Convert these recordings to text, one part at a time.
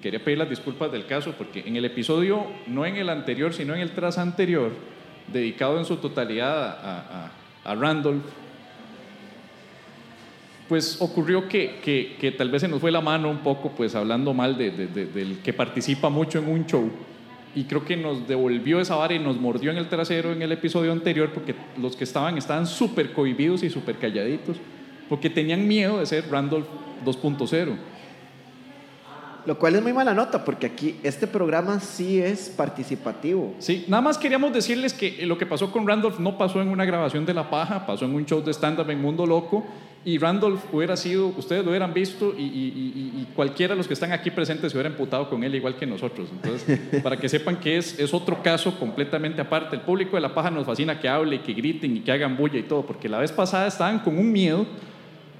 quería pedir las disculpas del caso porque en el episodio, no en el anterior, sino en el tras anterior, dedicado en su totalidad a, a, a Randolph, pues ocurrió que, que, que, tal vez se nos fue la mano un poco, pues hablando mal de, de, de, del que participa mucho en un show. Y creo que nos devolvió esa vara y nos mordió en el trasero en el episodio anterior porque los que estaban estaban súper cohibidos y súper calladitos porque tenían miedo de ser Randolph 2.0. Lo cual es muy mala nota, porque aquí este programa sí es participativo. Sí, nada más queríamos decirles que lo que pasó con Randolph no pasó en una grabación de La Paja, pasó en un show de stand-up en Mundo Loco, y Randolph hubiera sido, ustedes lo hubieran visto, y, y, y, cualquiera de los que están aquí presentes se hubiera emputado con él igual que nosotros. Entonces, para que sepan que es, es otro caso completamente aparte. El público de La Paja nos fascina que hable, que griten y que hagan bulla y todo, porque la vez pasada estaban con un miedo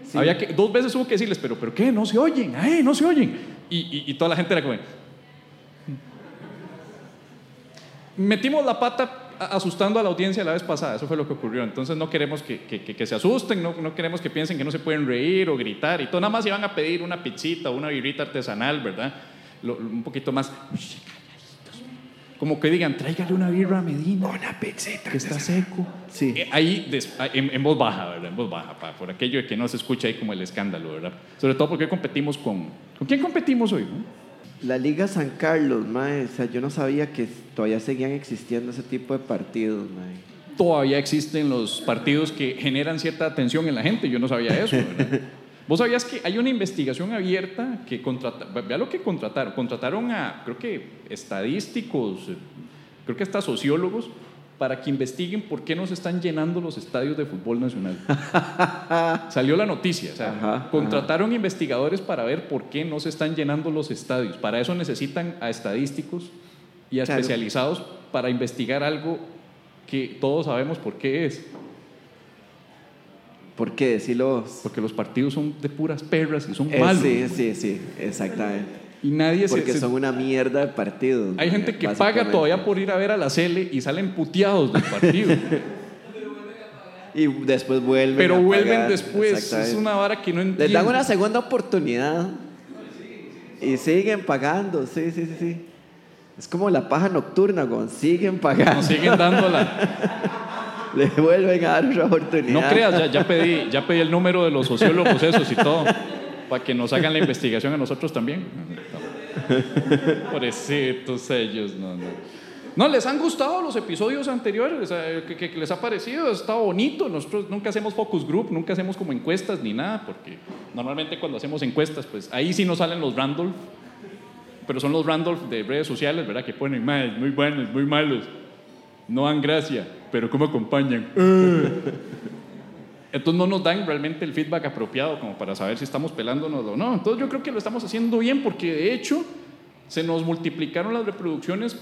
Sí. Había que, dos veces hubo que decirles, pero, pero ¿qué? No se oyen, ¡ay, no se oyen! Y, toda la gente era como... Metimos la pata asustando a la audiencia la vez pasada, eso fue lo que ocurrió. Entonces no queremos que, que, se asusten, no, no, queremos que piensen que no se pueden reír o gritar y todo. Nada más iban a pedir una pizzita o una birrita artesanal, ¿verdad? Un poquito más como que digan, tráigale una birra a Medina. Una pizzita. Que está seco. Sí. Eh, ahí, des, en, en, voz baja, ¿verdad? En voz baja, pa, por aquello de que no se escucha ahí como el escándalo, ¿verdad? Sobre todo porque competimos con... ¿Con quién competimos hoy? No? La Liga San Carlos, mae. O sea, yo no sabía que todavía seguían existiendo ese tipo de partidos, mae. Todavía existen los partidos que generan cierta atención en la gente. Yo no sabía eso, ¿verdad? ¿Vos sabías que hay una investigación abierta que contrata, vea lo que contrataron, contrataron a, creo que estadísticos, creo que hasta sociólogos, para que investiguen por qué no se están llenando los estadios de fútbol nacional. Salió la noticia, o sea, Ajá, contrataron ajá. investigadores para ver por qué no se están llenando los estadios. Para eso necesitan a estadísticos y a Claro. especializados para investigar algo que todos sabemos por qué es. ¿Por qué? Decirlos. Porque los partidos son de puras perras y son Eh, malos. sí, sí, sí, exactamente. Y nadie Porque se, son una mierda de partidos. Hay gente que paga todavía por ir a ver a la Cele y salen puteados del partido. Y después vuelven. pero a vuelven pagar, después. Es una vara que no entiendo. Les dan una segunda oportunidad. Y siguen pagando, sí, sí, sí, sí. Es como la paja nocturna, Gon. Siguen pagando. Nos siguen dándola. Le vuelven a dar otra oportunidad. No creas, ya, ya, pedí, ya pedí el número de los sociólogos esos y todo. Para que nos hagan la investigación a nosotros también. Pobrecitos ellos, no, no. No, les han gustado los episodios anteriores, que, que- que les ha parecido, está bonito. Nosotros nunca hacemos focus group, nunca hacemos como encuestas ni nada, porque normalmente cuando hacemos encuestas, pues ahí sí nos salen los Randolph, pero son los Randolph de redes sociales, ¿verdad? Que ponen mal, muy buenos, muy malos, no dan gracia, pero ¿cómo acompañan? Entonces no nos dan realmente el feedback apropiado como para saber si estamos pelándonos o no. Entonces yo creo que lo estamos haciendo bien porque de hecho se nos multiplicaron las reproducciones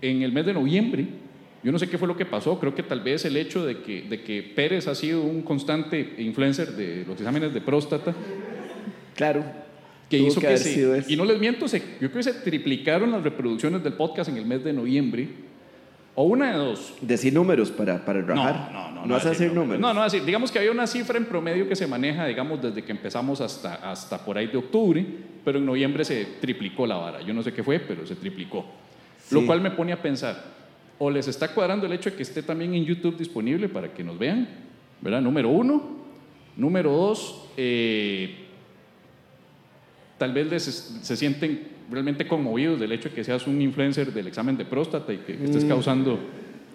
en el mes de noviembre. Yo no sé qué fue lo que pasó, creo que tal vez el hecho de que, de que Pérez ha sido un constante influencer de los exámenes de próstata, Claro. que hizo que que, se, y no les miento, se, yo creo que se triplicaron las reproducciones del podcast en el mes de noviembre, o una de dos, Decir números para, para rajar. no, no, no. No vas a decir números. No, no, así, digamos que había una cifra en promedio que se maneja, digamos, desde que empezamos hasta, hasta por ahí de octubre, pero en noviembre se triplicó la vara. Yo no sé qué fue, pero se triplicó. Lo cual me pone a pensar, o les está cuadrando el hecho de que esté también en YouTube disponible para que nos vean, ¿verdad? Número uno. Número dos, eh, tal vez les se sienten realmente conmovidos del hecho de que seas un influencer del examen de próstata y que, que estés Mm. causando eh,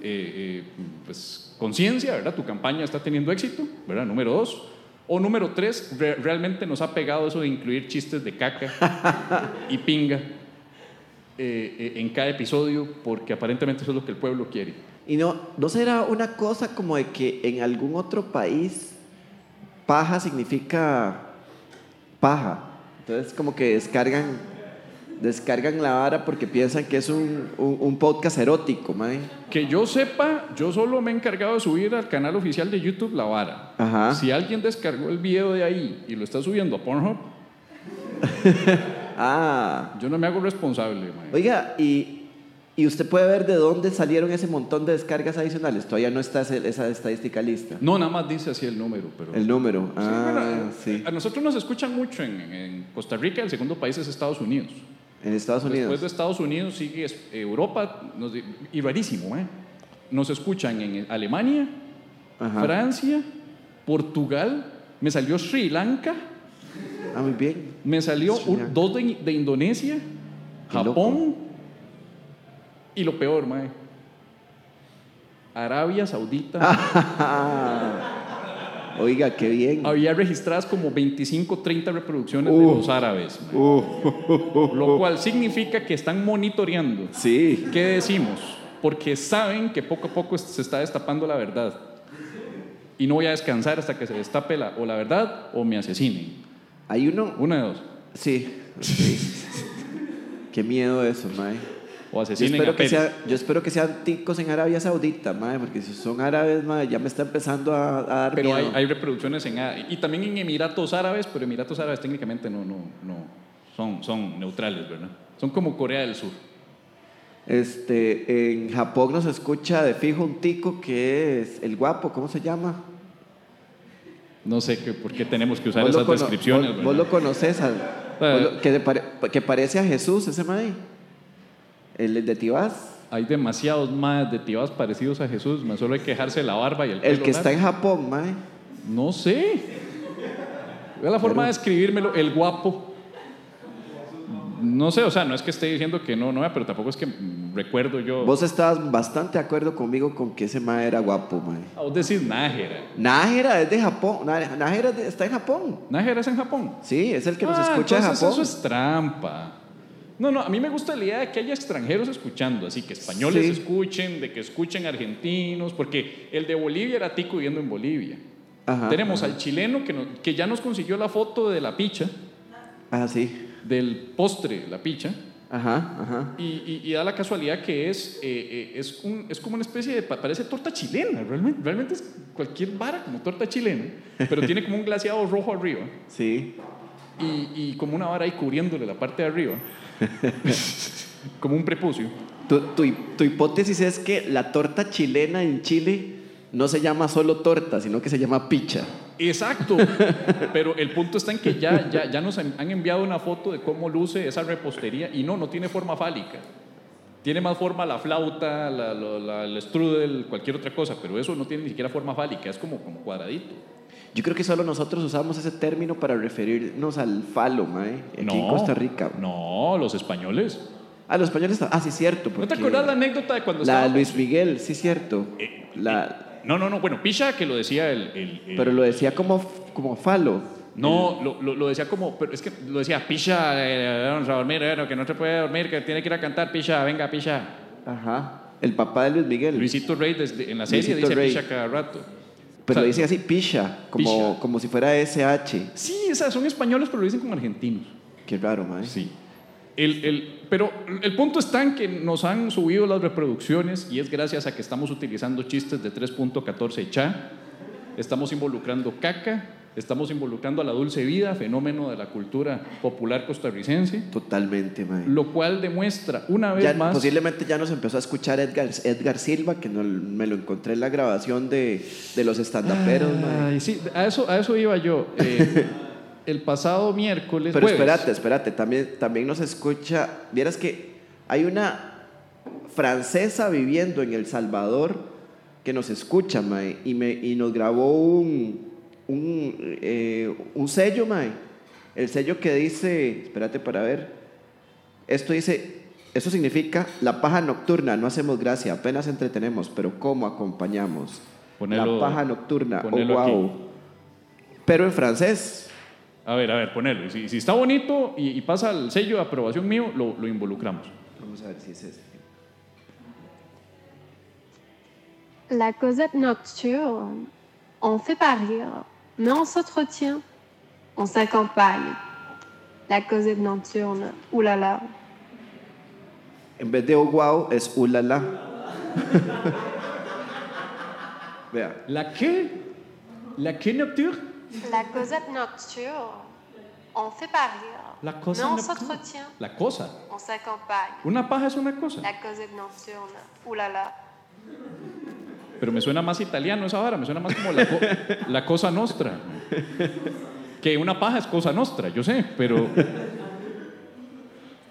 eh, pues, conciencia, ¿verdad? Tu campaña está teniendo éxito, ¿verdad? Número dos. O número tres, re- realmente nos ha pegado eso de incluir chistes de caca y pinga eh, eh, en cada episodio porque aparentemente eso es lo que el pueblo quiere. Y no, ¿no será una cosa como de que en algún otro país paja significa paja? Entonces como que descargan, descargan la vara porque piensan que es un, un, un podcast erótico, mae. Que yo sepa, yo solo me he encargado de subir al canal oficial de YouTube La Vara. Ajá. Si alguien descargó el video de ahí y lo está subiendo a Pornhub, Ah, yo no me hago responsable. mae. oiga, y, y usted puede ver de dónde salieron ese montón de descargas adicionales. Todavía no está esa estadística lista. No, nada más dice así el número, pero... El número. Sí, Ah, bueno, eh, sí. A nosotros nos escuchan mucho en, en Costa Rica, el segundo país es Estados Unidos. En Estados Unidos. Después de Estados Unidos sigue Europa, nos, y rarísimo, ¿eh? Nos escuchan en Alemania, Ajá. Francia, Portugal, me salió Sri Lanka, Ah, muy bien. me salió un- dos de, de Indonesia, Qué loco. Japón y lo peor, mae, Arabia Saudita. Oiga, qué bien. Había registradas como 25, 30 reproducciones de los árabes. Uh, lo cual significa que están monitoreando. sí. ¿Qué decimos? Porque saben que poco a poco se está destapando la verdad. Y no voy a descansar hasta que se destape la, o la verdad o me asesinen. Hay uno. Una de dos. Sí. sí. qué miedo eso, mae. O Yo asesinen espero, a que sea, yo espero que sean ticos en Arabia Saudita, mae, porque si son árabes, mae, ya me está empezando a, a dar Pero hay, miedo. hay reproducciones en y también en Emiratos Árabes, pero Emiratos Árabes técnicamente no, no, no son, son neutrales, ¿verdad? Son como Corea del Sur. Este, en Japón nos escucha de fijo un tico que es el guapo, ¿cómo se llama? No sé qué, por qué tenemos que usar esas descripciones, vos-. Vos lo conoces, al- Eh. que, pare- que parece a Jesús, ese mae. El de Tibás. Hay demasiados más de tibas parecidos a Jesús, más solo hay que dejarse la barba y el pelo El que está en Japón, mae. No sé. Vea la forma de escribírmelo, el guapo. No sé, o sea, no es que esté diciendo que no, no, pero tampoco es que recuerdo yo. Vos estabas bastante de acuerdo conmigo con que ese mae era guapo, mae. Vos decís Nájera. Nájera es de Japón. Nájera está en Japón. Nájera es en Japón. Sí, es el que nos Ah, escucha entonces Japón. Eso es trampa. No, no, a mí me gusta la idea de que haya extranjeros escuchando, así que españoles Sí. escuchen, de que escuchen argentinos, porque el de Bolivia era tico viviendo en Bolivia. Ajá. Tenemos al chileno que, no- que ya nos consiguió la foto de la picha, Ah, sí. del postre, la picha, Ajá, ajá. y, y- y da la casualidad que es, eh, eh, es, un- es como una especie de, pa- parece torta chilena, realmente, realmente es cualquier vara como torta chilena, pero tiene como un glaseado rojo arriba Sí. y, y como una vara ahí cubriéndole la parte de arriba, como un prepucio. Tu, tu, tu hipótesis es que la torta chilena en Chile no se llama solo torta, sino que se llama picha. Exacto, pero el punto está en que ya, ya, ya nos han enviado una foto de cómo luce esa repostería y no, no tiene forma fálica. Tiene más forma la flauta, la, la- la- el strudel, cualquier otra cosa, pero eso no tiene ni siquiera forma fálica, es como, como cuadradito. Yo creo que solo nosotros usamos ese término para referirnos al falo, mae, aquí no, en Costa Rica. No, los españoles. Ah, los españoles. Ah, sí, cierto. ¿No te acuerdas la anécdota de cuando La estaba... Luis Miguel, sí, cierto. Eh, La, No, no, no, bueno, Picha que lo decía el... el- el- pero lo decía como, como falo. No, lo, lo, lo decía como, pero es que lo decía, Picha, eh, vamos a dormir, eh, que no se puede dormir, que tiene que ir a cantar, Picha, venga, Picha. Ajá. El papá de Luis Miguel. Luisito Rey desde, en la serie Luisito dice Rey. Picha cada rato. Pero O sea, lo dicen así, picha, como, como si fuera SH. Sí, o sea, son españoles, pero lo dicen como argentinos. Qué raro, mae. Sí. El, el- pero el punto está en que nos han subido las reproducciones y es gracias a que estamos utilizando chistes de 3.14 cha, estamos involucrando caca, estamos involucrando a la dulce vida, fenómeno de la cultura popular costarricense, Totalmente, mae. lo cual demuestra una vez Ya, más... Posiblemente ya nos empezó a escuchar Edgar, Edgar Silva, que no- me lo encontré en la grabación de, de los estandaperos, mae. Sí, a eso, a eso iba yo. Eh, el pasado miércoles... Pero jueves, espérate, espérate, también, también nos escucha. Vieras que hay una francesa viviendo en El Salvador que nos escucha, mae, y, me, y nos grabó un, un, eh, un sello, mae. El sello que dice, espérate para ver, esto dice, eso significa la paja nocturna, no hacemos gracia, apenas entretenemos, pero ¿cómo acompañamos? Ponelo- la paja nocturna, oh wow. aquí. Pero en francés. A ver, a ver, ponelo. Si, si está bonito y, y pasa el sello de aprobación mío, lo, lo involucramos. Vamos a ver si es ese. La Cosette nocturne, on fait pas rire, mais on s'entretient, on s'accompagne. La Cosette nocturne, oulala. En vez de oh wow, es ulala. Vea. ¿La qué? ¿La qué nocturne? La Cosette nocturne, on fait pas rire, La cosa mais on s'entretient, La cosa? on s'accompagne. Una paja es una cosa. La Cosette nocturne, oulala. Pero me suena más italiano esa vara, me suena más como la, co- la cosa nostra. Que una paja es cosa nostra, yo sé, pero.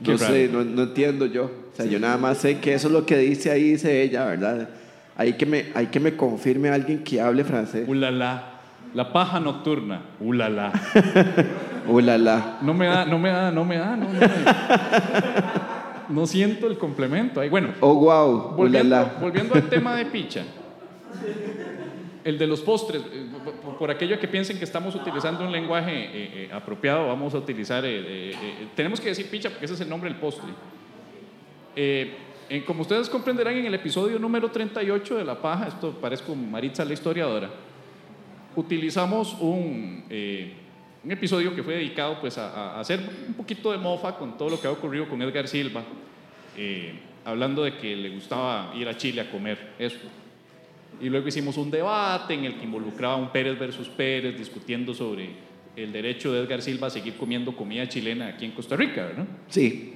No sé, no, no entiendo yo. O sea, yo nada más sé que eso es lo que dice ahí, dice ella, ¿verdad? Hay que me, hay que me confirme alguien que hable francés. Ulala. La paja nocturna. Ulala. Ulala. No me da, no me da, no me da, no, no, me- no siento el complemento ahí. Bueno, Oh, wow. volviendo, Ulala. volviendo al tema de picha. El de los postres, eh, por, aquello que piensen que estamos utilizando un lenguaje eh, eh, apropiado, vamos a utilizar, eh, eh, eh, tenemos que decir picha porque ese es el nombre del postre. Como ustedes comprenderán en el episodio número 38 de La Paja, esto parezco Maritza la historiadora, utilizamos un, un episodio que fue dedicado pues, a, a hacer un poquito de mofa con todo lo que ha ocurrido con Edgar Silva, hablando de que le gustaba ir a Chile a comer eso. Y luego hicimos un debate en el que involucraba a un Pérez versus Pérez, discutiendo sobre el derecho de Edgar Silva a seguir comiendo comida chilena aquí en Costa Rica, ¿no? Sí.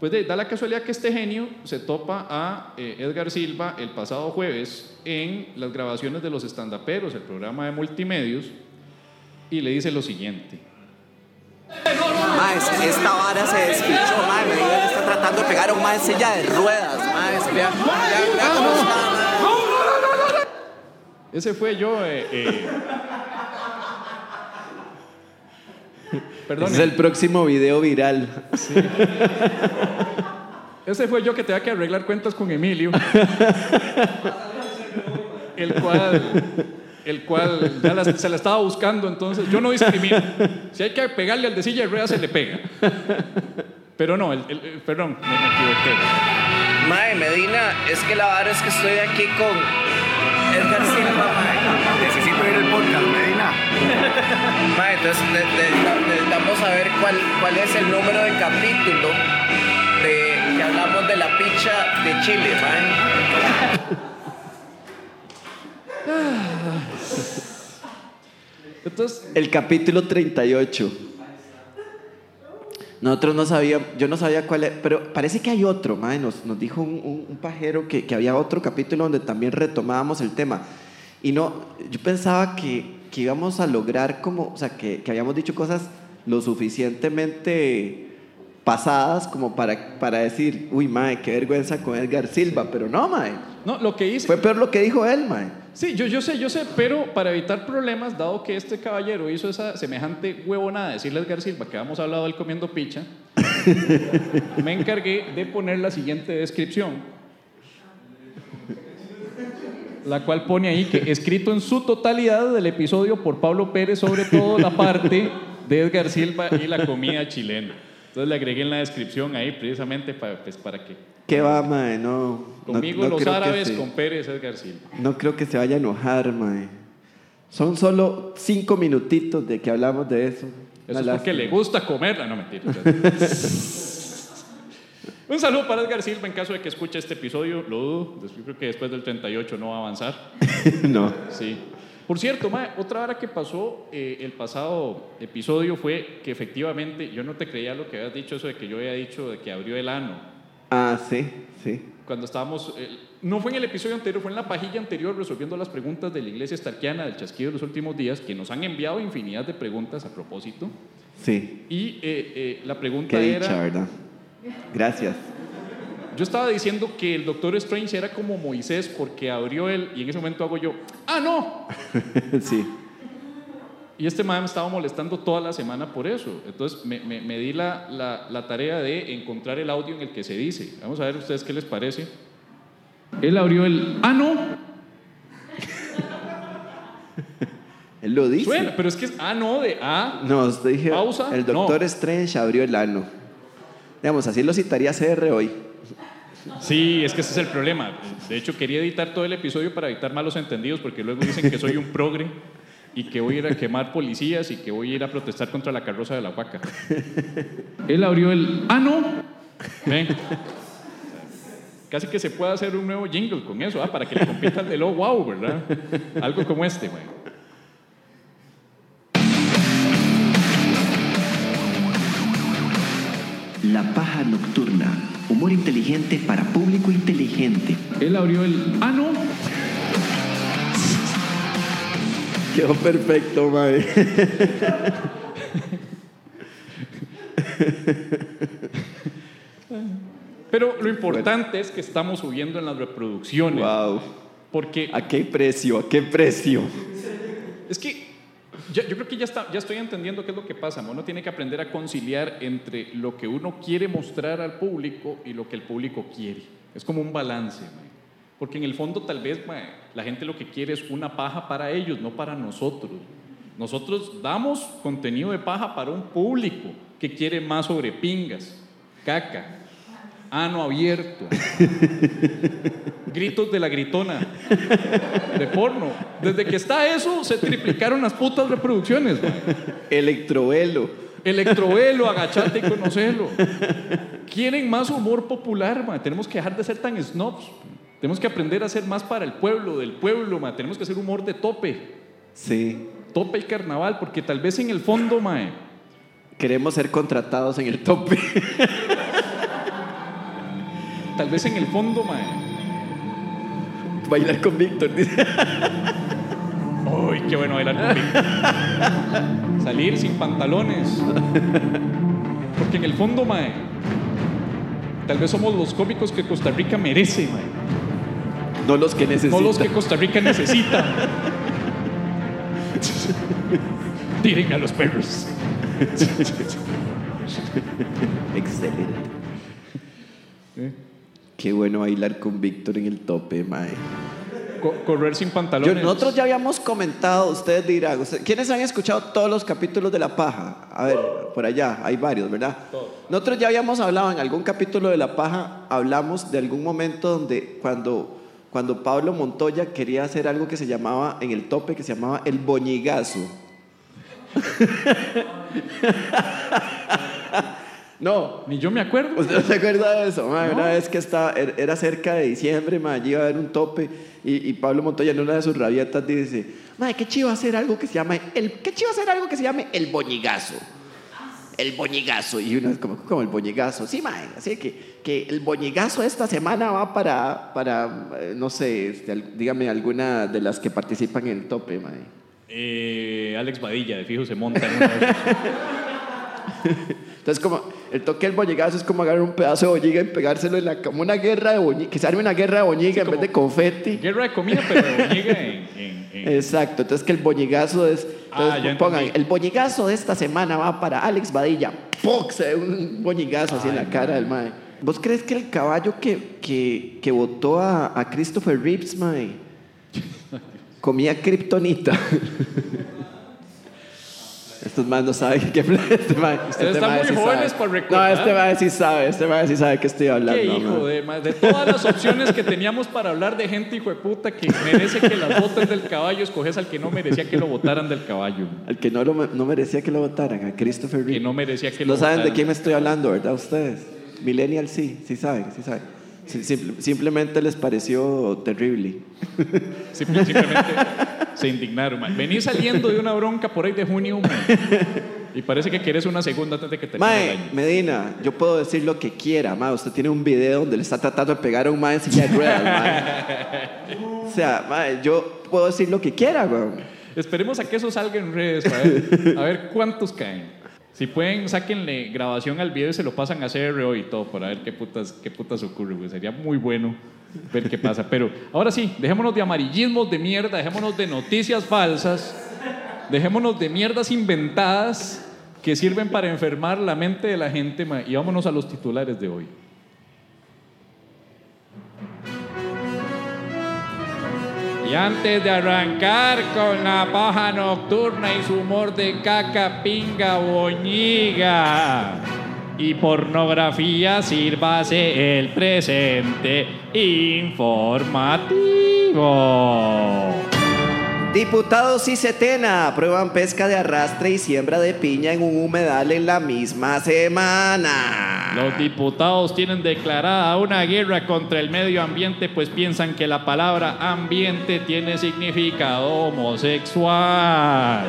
Pues de- da la casualidad que este genio se topa a eh, Edgar Silva el pasado jueves en las grabaciones de los estandaperos, el programa de multimedios, y le dice lo siguiente. Maes, esta vara se despichó, mae. Me está tratando de pegar a un mae en silla de ruedas, maes. Vea, vea, vea cómo está. Ese fue yo. Eh, eh, Perdón. Ese es el próximo video viral. Ese fue yo que tenía que arreglar cuentas con Emilio. el cual, el cual ya la- se la estaba buscando, entonces yo no discrimino. Si hay que pegarle al de silla de ruedas, se le pega. Pero no, el- el- el- perdón, me, me equivoqué. Mae, Medina, es que la vara es que estoy aquí con Edgar Silva, mae. Necesito ir al podcast, Medina. Mae, entonces ne- ne- necesitamos saber cuál, cuál es el número de capítulo de que hablamos de la picha de Chile, mae. Entonces, El capítulo 38. Nosotros no sabíamos, yo no sabía cuál era, pero parece que hay otro, mae, nos, nos dijo un pajero que, que había otro capítulo donde también retomábamos el tema. Y no, yo pensaba que, que íbamos a lograr como, o sea, que, que habíamos dicho cosas lo suficientemente pasadas como para, para decir, uy, mae, qué vergüenza con Edgar Silva, pero no, mae. no, lo que hice. Fue peor lo que dijo él, mae. Sí, yo, yo sé, yo sé, pero para evitar problemas, dado que este caballero hizo esa semejante huevonada de decirle a Edgar Silva que habíamos hablado del comiendo picha, me encargué de poner la siguiente descripción, la cual pone ahí que escrito en su totalidad del episodio por Pablo Pérez, sobre todo la parte de Edgar Silva y la comida chilena. Entonces le agregué en la descripción ahí precisamente para, pues, para que ¿Qué va, mae? No. conmigo no los árabes, se- con Pérez Edgar Silva. No creo que se vaya a enojar, mae. Son solo cinco minutitos de que hablamos de eso. Eso es porque le gusta comerla, no mentira. Un saludo para Edgar Silva en caso de que escuche este episodio, lo dudo. Creo que después del 38 no va a avanzar. no. Sí. Por cierto, mae, otra hora que pasó eh, el pasado episodio fue que efectivamente yo no te creía lo que habías dicho, eso de que yo había dicho de que abrió el ano. Ah, sí, sí. Cuando estábamos, eh, no fue en el episodio anterior, fue en la pajilla anterior resolviendo las preguntas de la iglesia estarquiana del chasquido de los últimos días, que nos han enviado infinidad de preguntas a propósito. Sí. Y eh, eh, la pregunta Qué era... dicha, ¿verdad? Gracias. Yo estaba diciendo que el Doctor Strange era como Moisés porque abrió él y en ese momento hago yo, ¡ah, no! sí. Y este man me estaba molestando toda la semana por eso. Entonces me, me- me di la, la- la tarea de encontrar el audio en el que se dice. Vamos a ver ustedes qué les parece. Él abrió el, ¡ah, no! Él lo dice. Suena, pero es que es, ¡ah, no! de ¡ah! No, usted dije, Pausa. el doctor No. Strange abrió el ano. Digamos, así lo citaría CR hoy. Sí, es que ese es el problema. De hecho, quería editar todo el episodio para evitar malos entendidos, porque luego dicen que soy un progre y que voy a ir a quemar policías y que voy a ir a protestar contra la carroza de la vaca. Él abrió el. ¡Ah, no! Ven. Casi que se puede hacer un nuevo jingle con eso, ¿ah? para que le compita de lo wow, ¿verdad? Algo como este, güey. La paja nocturna. Humor inteligente para público inteligente. Él abrió el. ¡Ah, no! Quedó perfecto, mae. Pero lo importante es que estamos subiendo en las reproducciones. Wow. Porque ¿A qué precio? ¿A qué precio? es que yo creo que ya, está, ya estoy entendiendo qué es lo que pasa. Uno tiene que aprender a conciliar entre lo que uno quiere mostrar al público y lo que el público quiere. Es como un balance. Porque en el fondo tal vez la gente lo que quiere es una paja para ellos, no para nosotros. Nosotros damos contenido de paja para un público que quiere más sobre pingas, caca, ano abierto, gritos de la gritona, de porno. Desde que está eso, se triplicaron las putas reproducciones. Electrovelo. Electrovelo, agachate y conocelo. Quieren más humor popular, mae. tenemos que dejar de ser tan snobs. Tenemos que aprender a ser más para el pueblo, del pueblo, mae. tenemos que hacer humor de tope, Sí. tope y carnaval, porque tal vez en el fondo, mae, Queremos ser contratados en el tope. tal vez en el fondo, mae. Bailar con Víctor. dice. Uy, qué bueno bailar conmigo. Salir sin pantalones. Porque en el fondo, mae, tal vez somos los cómicos que Costa Rica merece, mae. No los que necesitan. No los que Costa Rica necesita. Tiren a los perros. Excelente. ¿Eh? Qué bueno bailar con Víctor en el tope, mae. Co- correr sin Yo- pantalones. nosotros ya habíamos comentado, ustedes dirán, ¿quiénes han escuchado todos los capítulos de La Paja? A ver, por allá, hay varios, ¿verdad? Nosotros ya habíamos hablado en algún capítulo de La Paja, hablamos de algún momento donde cuando, cuando Pablo Montoya quería hacer algo que se llamaba, en el tope, que se llamaba el boñigazo. no, Ni yo me acuerdo. ¿Usted no se acuerda de eso? Una vez que estaba, er- era cerca de diciembre, ma, allí iba a haber un tope y, y Pablo Montoya en una de sus rabietas dice, "Mae, qué chivo hacer algo que se llama el qué chivo hacer algo que se llame el boñigazo." El boñigazo y uno es como como el boñigazo. Sí, mae, así que que el boñigazo esta semana va para para eh, no sé, este, dígame alguna de las que participan en el tope, mae. Eh, Alex Badilla, de fijo, se monta en de esos. Entonces, como el toque del boñigazo es como agarrar un pedazo de boñiga y pegárselo en la como una guerra de boñiga, que se arme una guerra de boñiga en vez de confeti. Guerra de comida, pero llega en, en- en- Exacto, entonces que el boñigazo es. Ah, Entonces pongan, el boñigazo de esta semana va para Alex Badilla. ¡Puc! Se ve un boñigazo así en la cara del mae. ¿Vos crees que el caballo que, que, que votó a, a Christopher Reeves, mae, comía kriptonita? Estos más no saben qué este Ustedes este están muy sí jóvenes para recordar. No, este mae sí sabe, este mae sí sabe que estoy hablando. Qué hijo de De todas las opciones que teníamos para hablar de gente hijo de puta que merece que las voten del caballo, escoges al que no merecía que lo votaran del caballo. Al que no, lo, no merecía que lo votaran, a Christopher Reeves. Que no merecía que lo No saben de quién me estoy hablando, ¿verdad? Ustedes. Millennial sí, sí saben, sí saben. Simple- simplemente les pareció terrible. Simple- Simplemente se indignaron. ma. Venís saliendo de una bronca por ahí de junio ma, y parece que quieres una segunda antes de que termine el Mae, año. Medina, yo puedo decir lo que quiera, mae. Usted tiene un video donde le está tratando de pegar a un mae en silla de ruedas, mae. O sea, mae, yo puedo decir lo que quiera, weón. Esperemos a que eso salga en redes para ver, a ver cuántos caen. Si pueden, sáquenle grabación al video y se lo pasan a CRO y todo para ver qué putas, qué putas ocurre. güey. Sería muy bueno ver qué pasa. Pero ahora sí, dejémonos de amarillismos de mierda, dejémonos de noticias falsas, dejémonos de mierdas inventadas que sirven para enfermar la mente de la gente y vámonos a los titulares de hoy. Y antes de arrancar con la paja nocturna y su humor de caca, pinga, boñiga y pornografía, sírvase el presente informativo. Diputados y Setena aprueban pesca de arrastre y siembra de piña en un humedal en la misma semana. Los diputados tienen declarada una guerra contra el medio ambiente, pues piensan que la palabra ambiente tiene significado homosexual.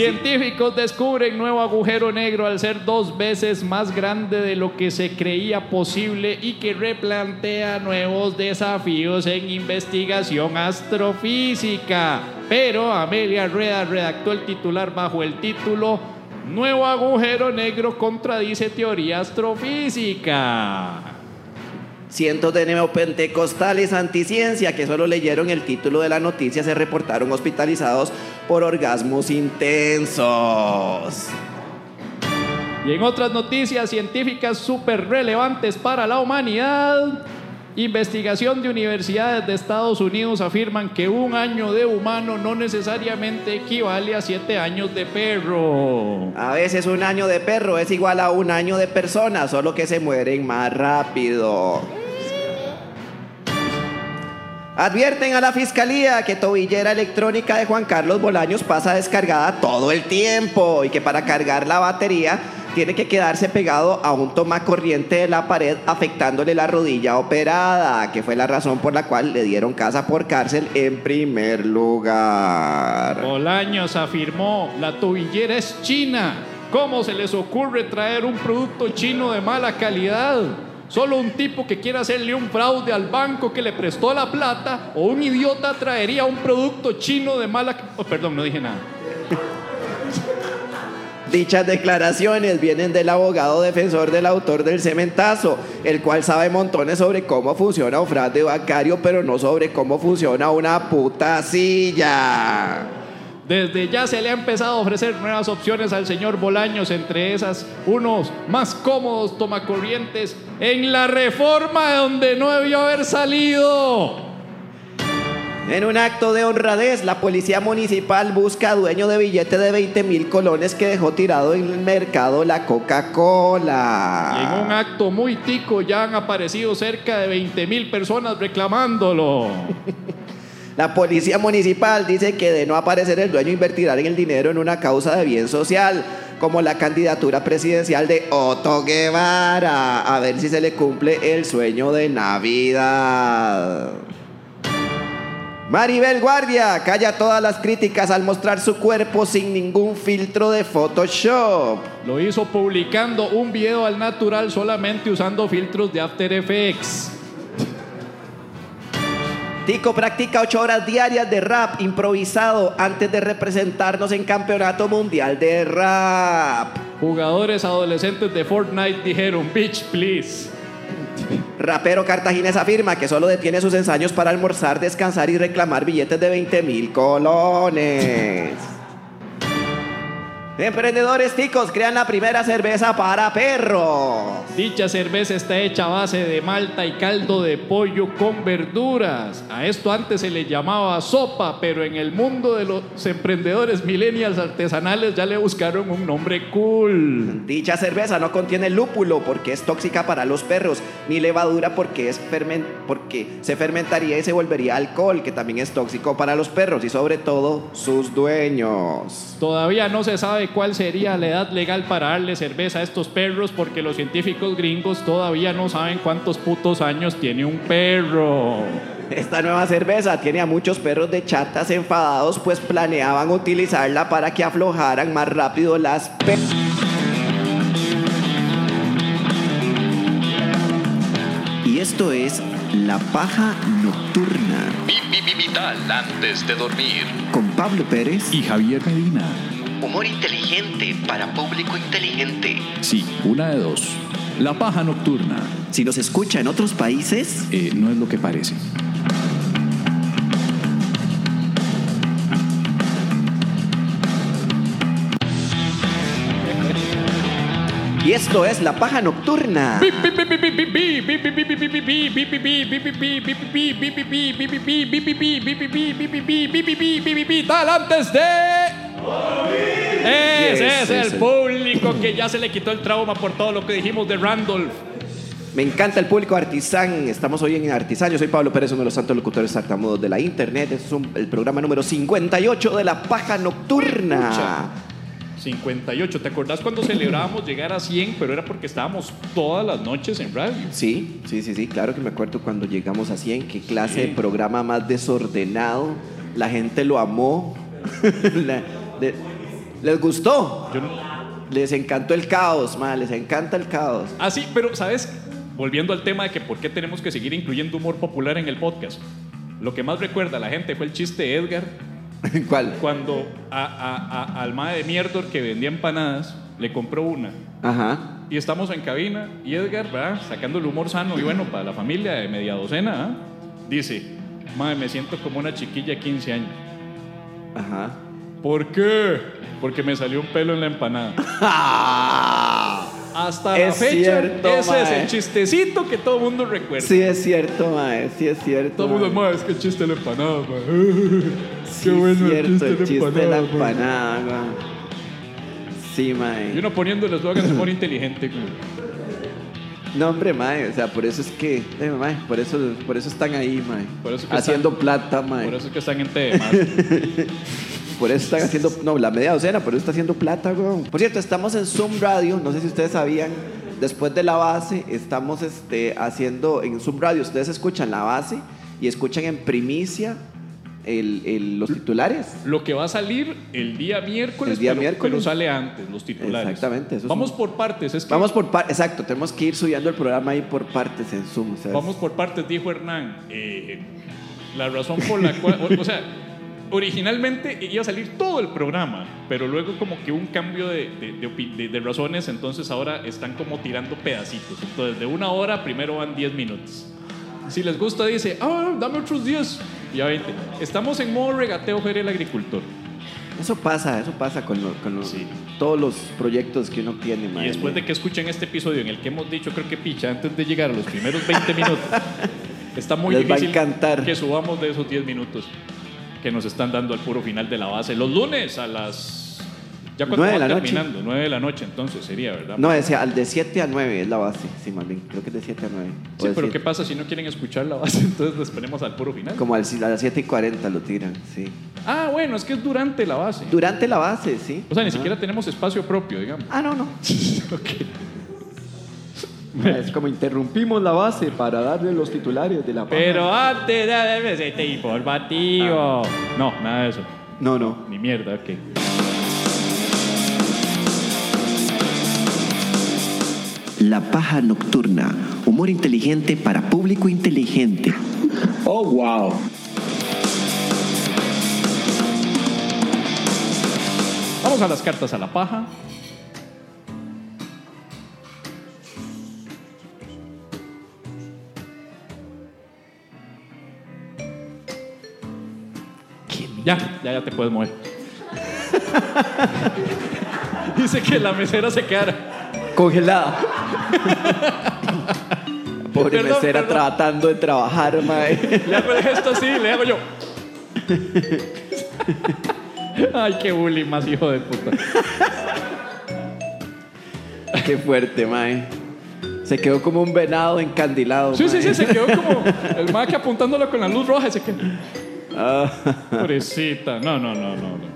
Científicos descubren nuevo agujero negro al ser dos veces más grande de lo que se creía posible y que replantea nuevos desafíos en investigación astrofísica. Pero Amelia Rueda redactó el titular bajo el título Nuevo agujero negro contradice teoría astrofísica. Cientos de neopentecostales anticiencia que solo leyeron el título de la noticia se reportaron hospitalizados por orgasmos intensos. Y en otras noticias científicas súper relevantes para la humanidad, investigación de universidades de Estados Unidos afirman que un año de humano no necesariamente equivale a siete años de perro. A veces un año de perro es igual a un año de persona, solo que se mueren más rápido. Advierten a la fiscalía que tobillera electrónica de Juan Carlos Bolaños pasa descargada todo el tiempo y que para cargar la batería tiene que quedarse pegado a un tomacorriente de la pared afectándole la rodilla operada, que fue la razón por la cual le dieron casa por cárcel en primer lugar. Bolaños afirmó, la tobillera es china. ¿Cómo se les ocurre traer un producto chino de mala calidad? Solo un tipo que quiera hacerle un fraude al banco que le prestó la plata o un idiota traería un producto chino de mala... Oh, perdón, no dije nada. Dichas declaraciones vienen del abogado defensor del autor del cementazo, el cual sabe montones sobre cómo funciona un fraude bancario, pero no sobre cómo funciona una puta silla. Desde ya se le ha empezado a ofrecer nuevas opciones al señor Bolaños, entre esas unos más cómodos tomacorrientes en la reforma de donde no debió haber salido. En un acto de honradez, la policía municipal busca a dueño de billete de 20 mil colones que dejó tirado en el mercado la Y en un Coca-Cola. acto muy tico ya han aparecido cerca de 20 mil personas reclamándolo. La policía municipal dice que de no aparecer el dueño invertirá en el dinero en una causa de bien social, como la candidatura presidencial de Otto Guevara, a ver si se le cumple el sueño de Navidad. Maribel Guardia calla todas las críticas al mostrar su cuerpo sin ningún filtro de Photoshop. Lo hizo publicando un video al natural solamente usando filtros de After Effects. Tico practica ocho horas diarias de rap improvisado antes de representarnos en Campeonato Mundial de Rap. Jugadores adolescentes de Fortnite dijeron, bitch, please. Rapero cartaginés afirma que solo detiene sus ensayos para almorzar, descansar y reclamar billetes de 20 mil colones. Emprendedores ticos crean la primera cerveza para perros. Dicha cerveza está hecha a base de malta y caldo de pollo con verduras. A esto antes se le llamaba sopa, pero en el mundo de los emprendedores millennials artesanales ya le buscaron un nombre cool. Dicha cerveza no contiene lúpulo porque es tóxica para los perros, ni levadura porque, es fermen- porque se fermentaría y se volvería alcohol, que también es tóxico para los perros y sobre todo sus dueños. Todavía no se sabe cuál sería la edad legal para darle cerveza a estos perros porque los científicos gringos todavía no saben cuántos putos años tiene un perro. Esta nueva cerveza tiene a muchos perros de chatas enfadados pues planeaban utilizarla para que aflojaran más rápido las pe- Y esto es La Paja Nocturna Vital antes de dormir. con Pablo Pérez Y Javier Medina. Humor inteligente para público inteligente. Sí, una de dos. La paja nocturna Si nos escucha en otros países, eh, no es lo que parece. Y esto es La Paja Nocturna. Tal antes de. Ese Yes, es el público que ya se le quitó el trauma por todo lo que dijimos de Randolph. Me encanta el público Artisán. Estamos hoy en Artisán. Yo soy Pablo Pérez, uno de los santos locutores tartamudos de la internet. Este es un- el programa número 58 de La Paja Nocturna. 58. ¿Te acordás cuando celebrábamos llegar a 100? Pero era porque estábamos todas las noches en radio. Sí, sí, sí, sí. Claro que me acuerdo cuando llegamos a 100. Qué clase Sí. de programa más desordenado. La gente lo amó. La- le- les gustó. Yo no- Les encantó el caos, ma. Les encanta el caos. Ah, sí, pero ¿sabes? Volviendo al tema de que por qué tenemos que seguir incluyendo humor popular en el podcast. Lo que más recuerda a la gente fue el chiste de Edgar ¿Cuál? Cuando a- a- a- al mae de Mierdor que vendía empanadas, le compró una. Ajá. Y estamos en cabina y Edgar, ¿verdad? Sacando el humor sano y bueno para la familia de media docena, ¿ah? dice, madre, me siento como una chiquilla de 15 años. Ajá. ¿Por qué? Porque me salió un pelo en la empanada. Hasta la Es fecha, cierto, ese es mae. el chistecito que todo el mundo recuerda. Sí, es cierto, mae. Sí, es cierto. Todo el mundo, mae. mae, es que el chiste de la empanada, mae. Sí, Qué bueno cierto, el chiste de la mae. empanada, mae. Sí, mae. Y uno poniendo el eslogan se pone inteligente. güey. No, hombre, mae. O sea, por eso es que. eh, mae, por, eso, por eso están ahí, mae. Por eso que haciendo están- plata, mae. Por eso es que están en T más. Por eso están haciendo, no, la media docena, por eso está haciendo plata, weón. Por cierto, estamos en Zoom Radio, no sé si ustedes sabían, después de la base, estamos este, haciendo en Zoom Radio, ustedes escuchan la base y escuchan en primicia el- el- los titulares. Lo que va a salir el día miércoles, El día pero, miércoles. pero sale antes, los titulares. Exactamente, eso Vamos un- por partes, es que Vamos por partes, exacto, tenemos que ir subiendo el programa ahí por partes en Zoom. Vamos por partes, dijo Hernán. Eh, la razón por la cual, o, o sea, originalmente iba a salir todo el programa, pero luego como que hubo un cambio de, de- razones, entonces ahora están como tirando pedacitos. Entonces, de una hora, primero van 10 minutos. Si les gusta, dice, ah, dame otros 10. Ya 20. Estamos en modo regateo, Fer el agricultor. Eso pasa, eso pasa con, lo- con los- Sí. todos los proyectos que uno tiene, Y después de que escuchen este episodio en el que hemos dicho, creo que picha, antes de llegar a los primeros 20 minutos, está muy Les va a difícil encantar. que subamos de esos 10 minutos que nos están dando al puro final de la base. Los lunes a las. Ya cuando Nueve de la noche. terminando, 9 de la noche, entonces sería, ¿verdad? No, decía, al de 7 a 9 es la base, sí, más bien, creo que es de 7 a 9. sí, pero ¿qué pasa si no quieren escuchar la base? Entonces les ponemos al puro final. Como al, a las 7 y 40 lo tiran, sí. Ah, bueno, es que es durante la base. Durante la base, sí. O sea, ni siquiera tenemos espacio propio, digamos. Ah, no, no. Ok. Es como interrumpimos la base para darle los titulares de la paja. Pero antes de este informativo. No, nada de eso. No, no. Ni mierda, ok. La paja nocturna. Humor inteligente para público inteligente. Oh, wow. Vamos a las cartas a la paja. Ya, ya, ya te puedes mover. Dice que la mesera se quedara. Congelada. Pobre Perdón, mesera perdón. tratando de trabajar, mae. Le hago el gesto así, le hago yo. Ay, qué bully más hijo de puta. Qué fuerte, mae. Se quedó como un venado encandilado. Sí, sí, mae. sí, se quedó como el mae que apuntándolo con la luz roja se quedó. Ah. Pobrecita. No, no, no, no. no.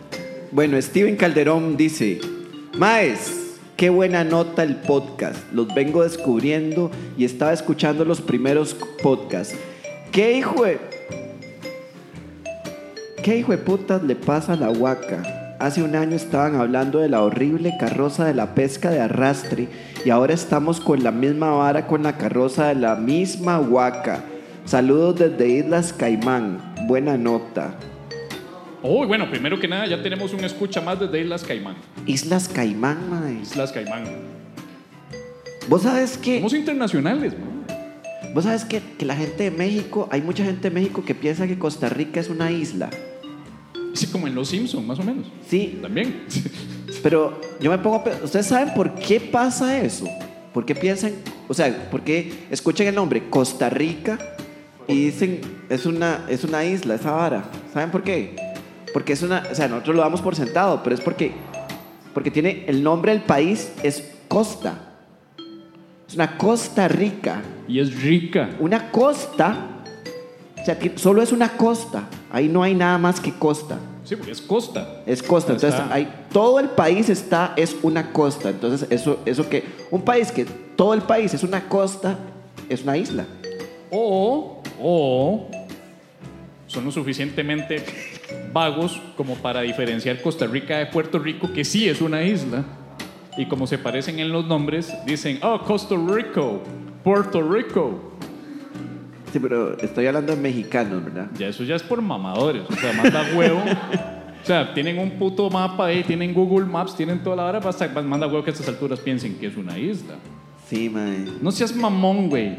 Bueno, Steven Calderón dice, Maes, qué buena nota el podcast. Los vengo descubriendo y estaba escuchando los primeros podcasts. ¿Qué hijo de... ¿Qué hijo de putas le pasa a la huaca? Hace un año estaban hablando de la horrible carroza de la pesca de arrastre y ahora estamos con la misma vara con la carroza de la misma huaca. Saludos desde Islas Caimán. Buena nota. Oh, bueno, primero que nada, ya tenemos un escucha más desde Islas Caimán. Islas Caimán, mae. Islas Caimán. ¿Vos sabes que, Somos internacionales, ¿no? vos sabes que, que la gente de México, hay mucha gente de México que piensa que Costa Rica es una isla. Sí, como en Los Simpsons, más o menos. Sí, También. pero yo me pongo a ¿Ustedes saben por qué pasa eso? ¿Por qué piensan, o sea, por qué escuchan el nombre Costa Rica y dicen es una, es una isla, esa vara? ¿Saben por qué? Porque es una, o sea, nosotros lo damos por sentado, pero es porque, porque tiene el nombre del país es Costa. Es una Costa Rica. Y es rica. Una costa, o sea, solo es una costa. Ahí no hay nada más que costa. Sí, porque es costa. Es costa. Entonces, hay, todo el país está, es una costa. Entonces, eso, eso que, un país que todo el país es una costa, es una isla. O, o son lo suficientemente vagos como para diferenciar Costa Rica de Puerto Rico, que sí es una isla. Y como se parecen en los nombres, dicen, oh, Costa Rico, Puerto Rico. Sí, pero estoy hablando de mexicanos, ¿verdad? Ya eso ya es por mamadores. O sea, más da huevo O sea, tienen un puto mapa ahí, tienen Google Maps, tienen toda la hora, basta, manda huevo que a estas alturas piensen que es una isla. Sí, mae. No seas mamón, güey.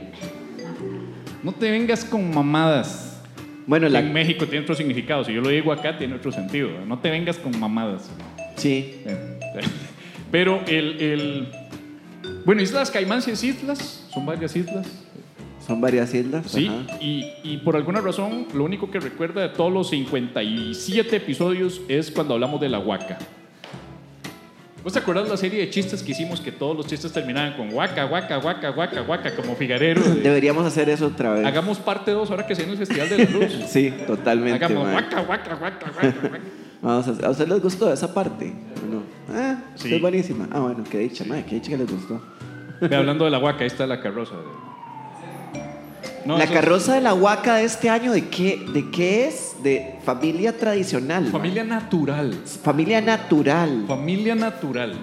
No te vengas con mamadas. Bueno, la... En México tiene otro significado. Si yo lo digo acá, tiene otro sentido. No te vengas con mamadas. Sí. Pero el, el- Bueno, Islas Caimán sí es islas. Son varias islas. Son varias islas. Sí. Y, y por alguna razón, lo único que recuerda de todos los 57 episodios es cuando hablamos de la huaca. ¿Vos te acuerdas la serie de chistes que hicimos que todos los chistes terminaban con huaca, huaca, huaca, huaca, huaca, como Figarero? de- Deberíamos hacer eso otra vez. Hagamos parte 2 ahora que se viene el Festival de la Luz. Sí, totalmente. Hagamos huaca, huaca, huaca, huaca. Vamos a, ¿A usted les gustó esa parte? ¿O no? Ah, Sí. es buenísima. Ah, bueno, qué dicha, madre, qué dicha que les gustó. Ve, hablando de la huaca, ahí está la carroza. No, la es carroza de la huaca de este año, ¿de qué, ¿de qué es? De familia tradicional. Familia natural. Familia natural. Familia natural.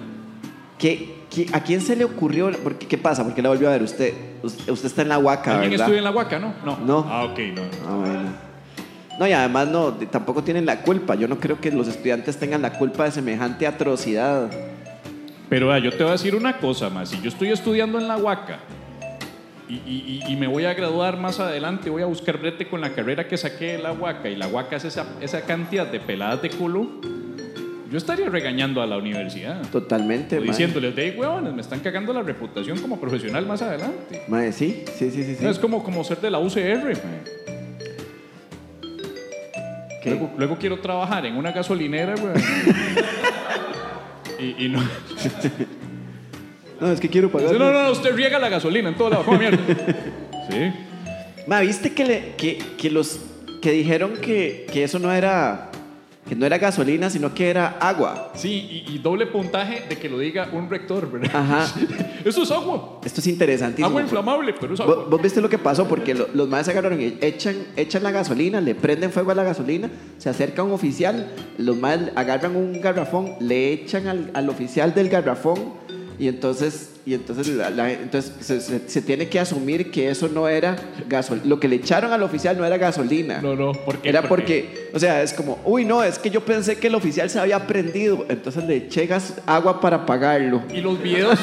¿Qué, qué- a quién se le ocurrió? Porque, ¿Qué pasa? Porque la volvió a ver usted. Usted, está en la huaca, ¿Alguien estudia en la huaca, no? No. No. Ah, ok, no. Ah, bueno. No, y además no, tampoco tienen la culpa. Yo no creo que los estudiantes tengan la culpa de semejante atrocidad. Pero yo te voy a decir una cosa más. Si yo estoy estudiando en la huaca y, y- y- y me voy a graduar más adelante, voy a buscar brete con la carrera que saqué de la huaca y la huaca es esa, esa cantidad de peladas de culo, yo estaría regañando a la universidad. Totalmente, O diciéndoles, de huevones, me están cagando la reputación como profesional más adelante. Mae, sí, sí, sí, sí. sí. Es como, como ser de la UCR. mae. Luego, luego quiero trabajar en una gasolinera, güey. y, y no. No, es que quiero pagar. No, no, no, usted riega la gasolina en todo lado. ¿Cómo mierda? Sí. Ma, ¿viste que, le- que, que los que dijeron que, que eso no era que no era gasolina, sino que era agua? Sí, y, y doble puntaje de que lo diga un rector, ¿verdad? Ajá. Eso es agua. Esto es interesantísimo. Agua inflamable, pero es ¿Vos, agua. vos viste lo que pasó? Porque lo- los maes agarraron y echan, echan la gasolina, le prenden fuego a la gasolina, se acerca un oficial, los maes agarran un garrafón, le echan al, al oficial del garrafón y entonces, y entonces, la- la- entonces se, se- se tiene que asumir que eso no era gasolina. Lo que le echaron al oficial no era gasolina. No, no, ¿por qué? Era ¿Por porque, o sea, es como, uy, no, es que yo pensé que el oficial se había prendido, entonces le eché gas- agua para apagarlo. Y los videos,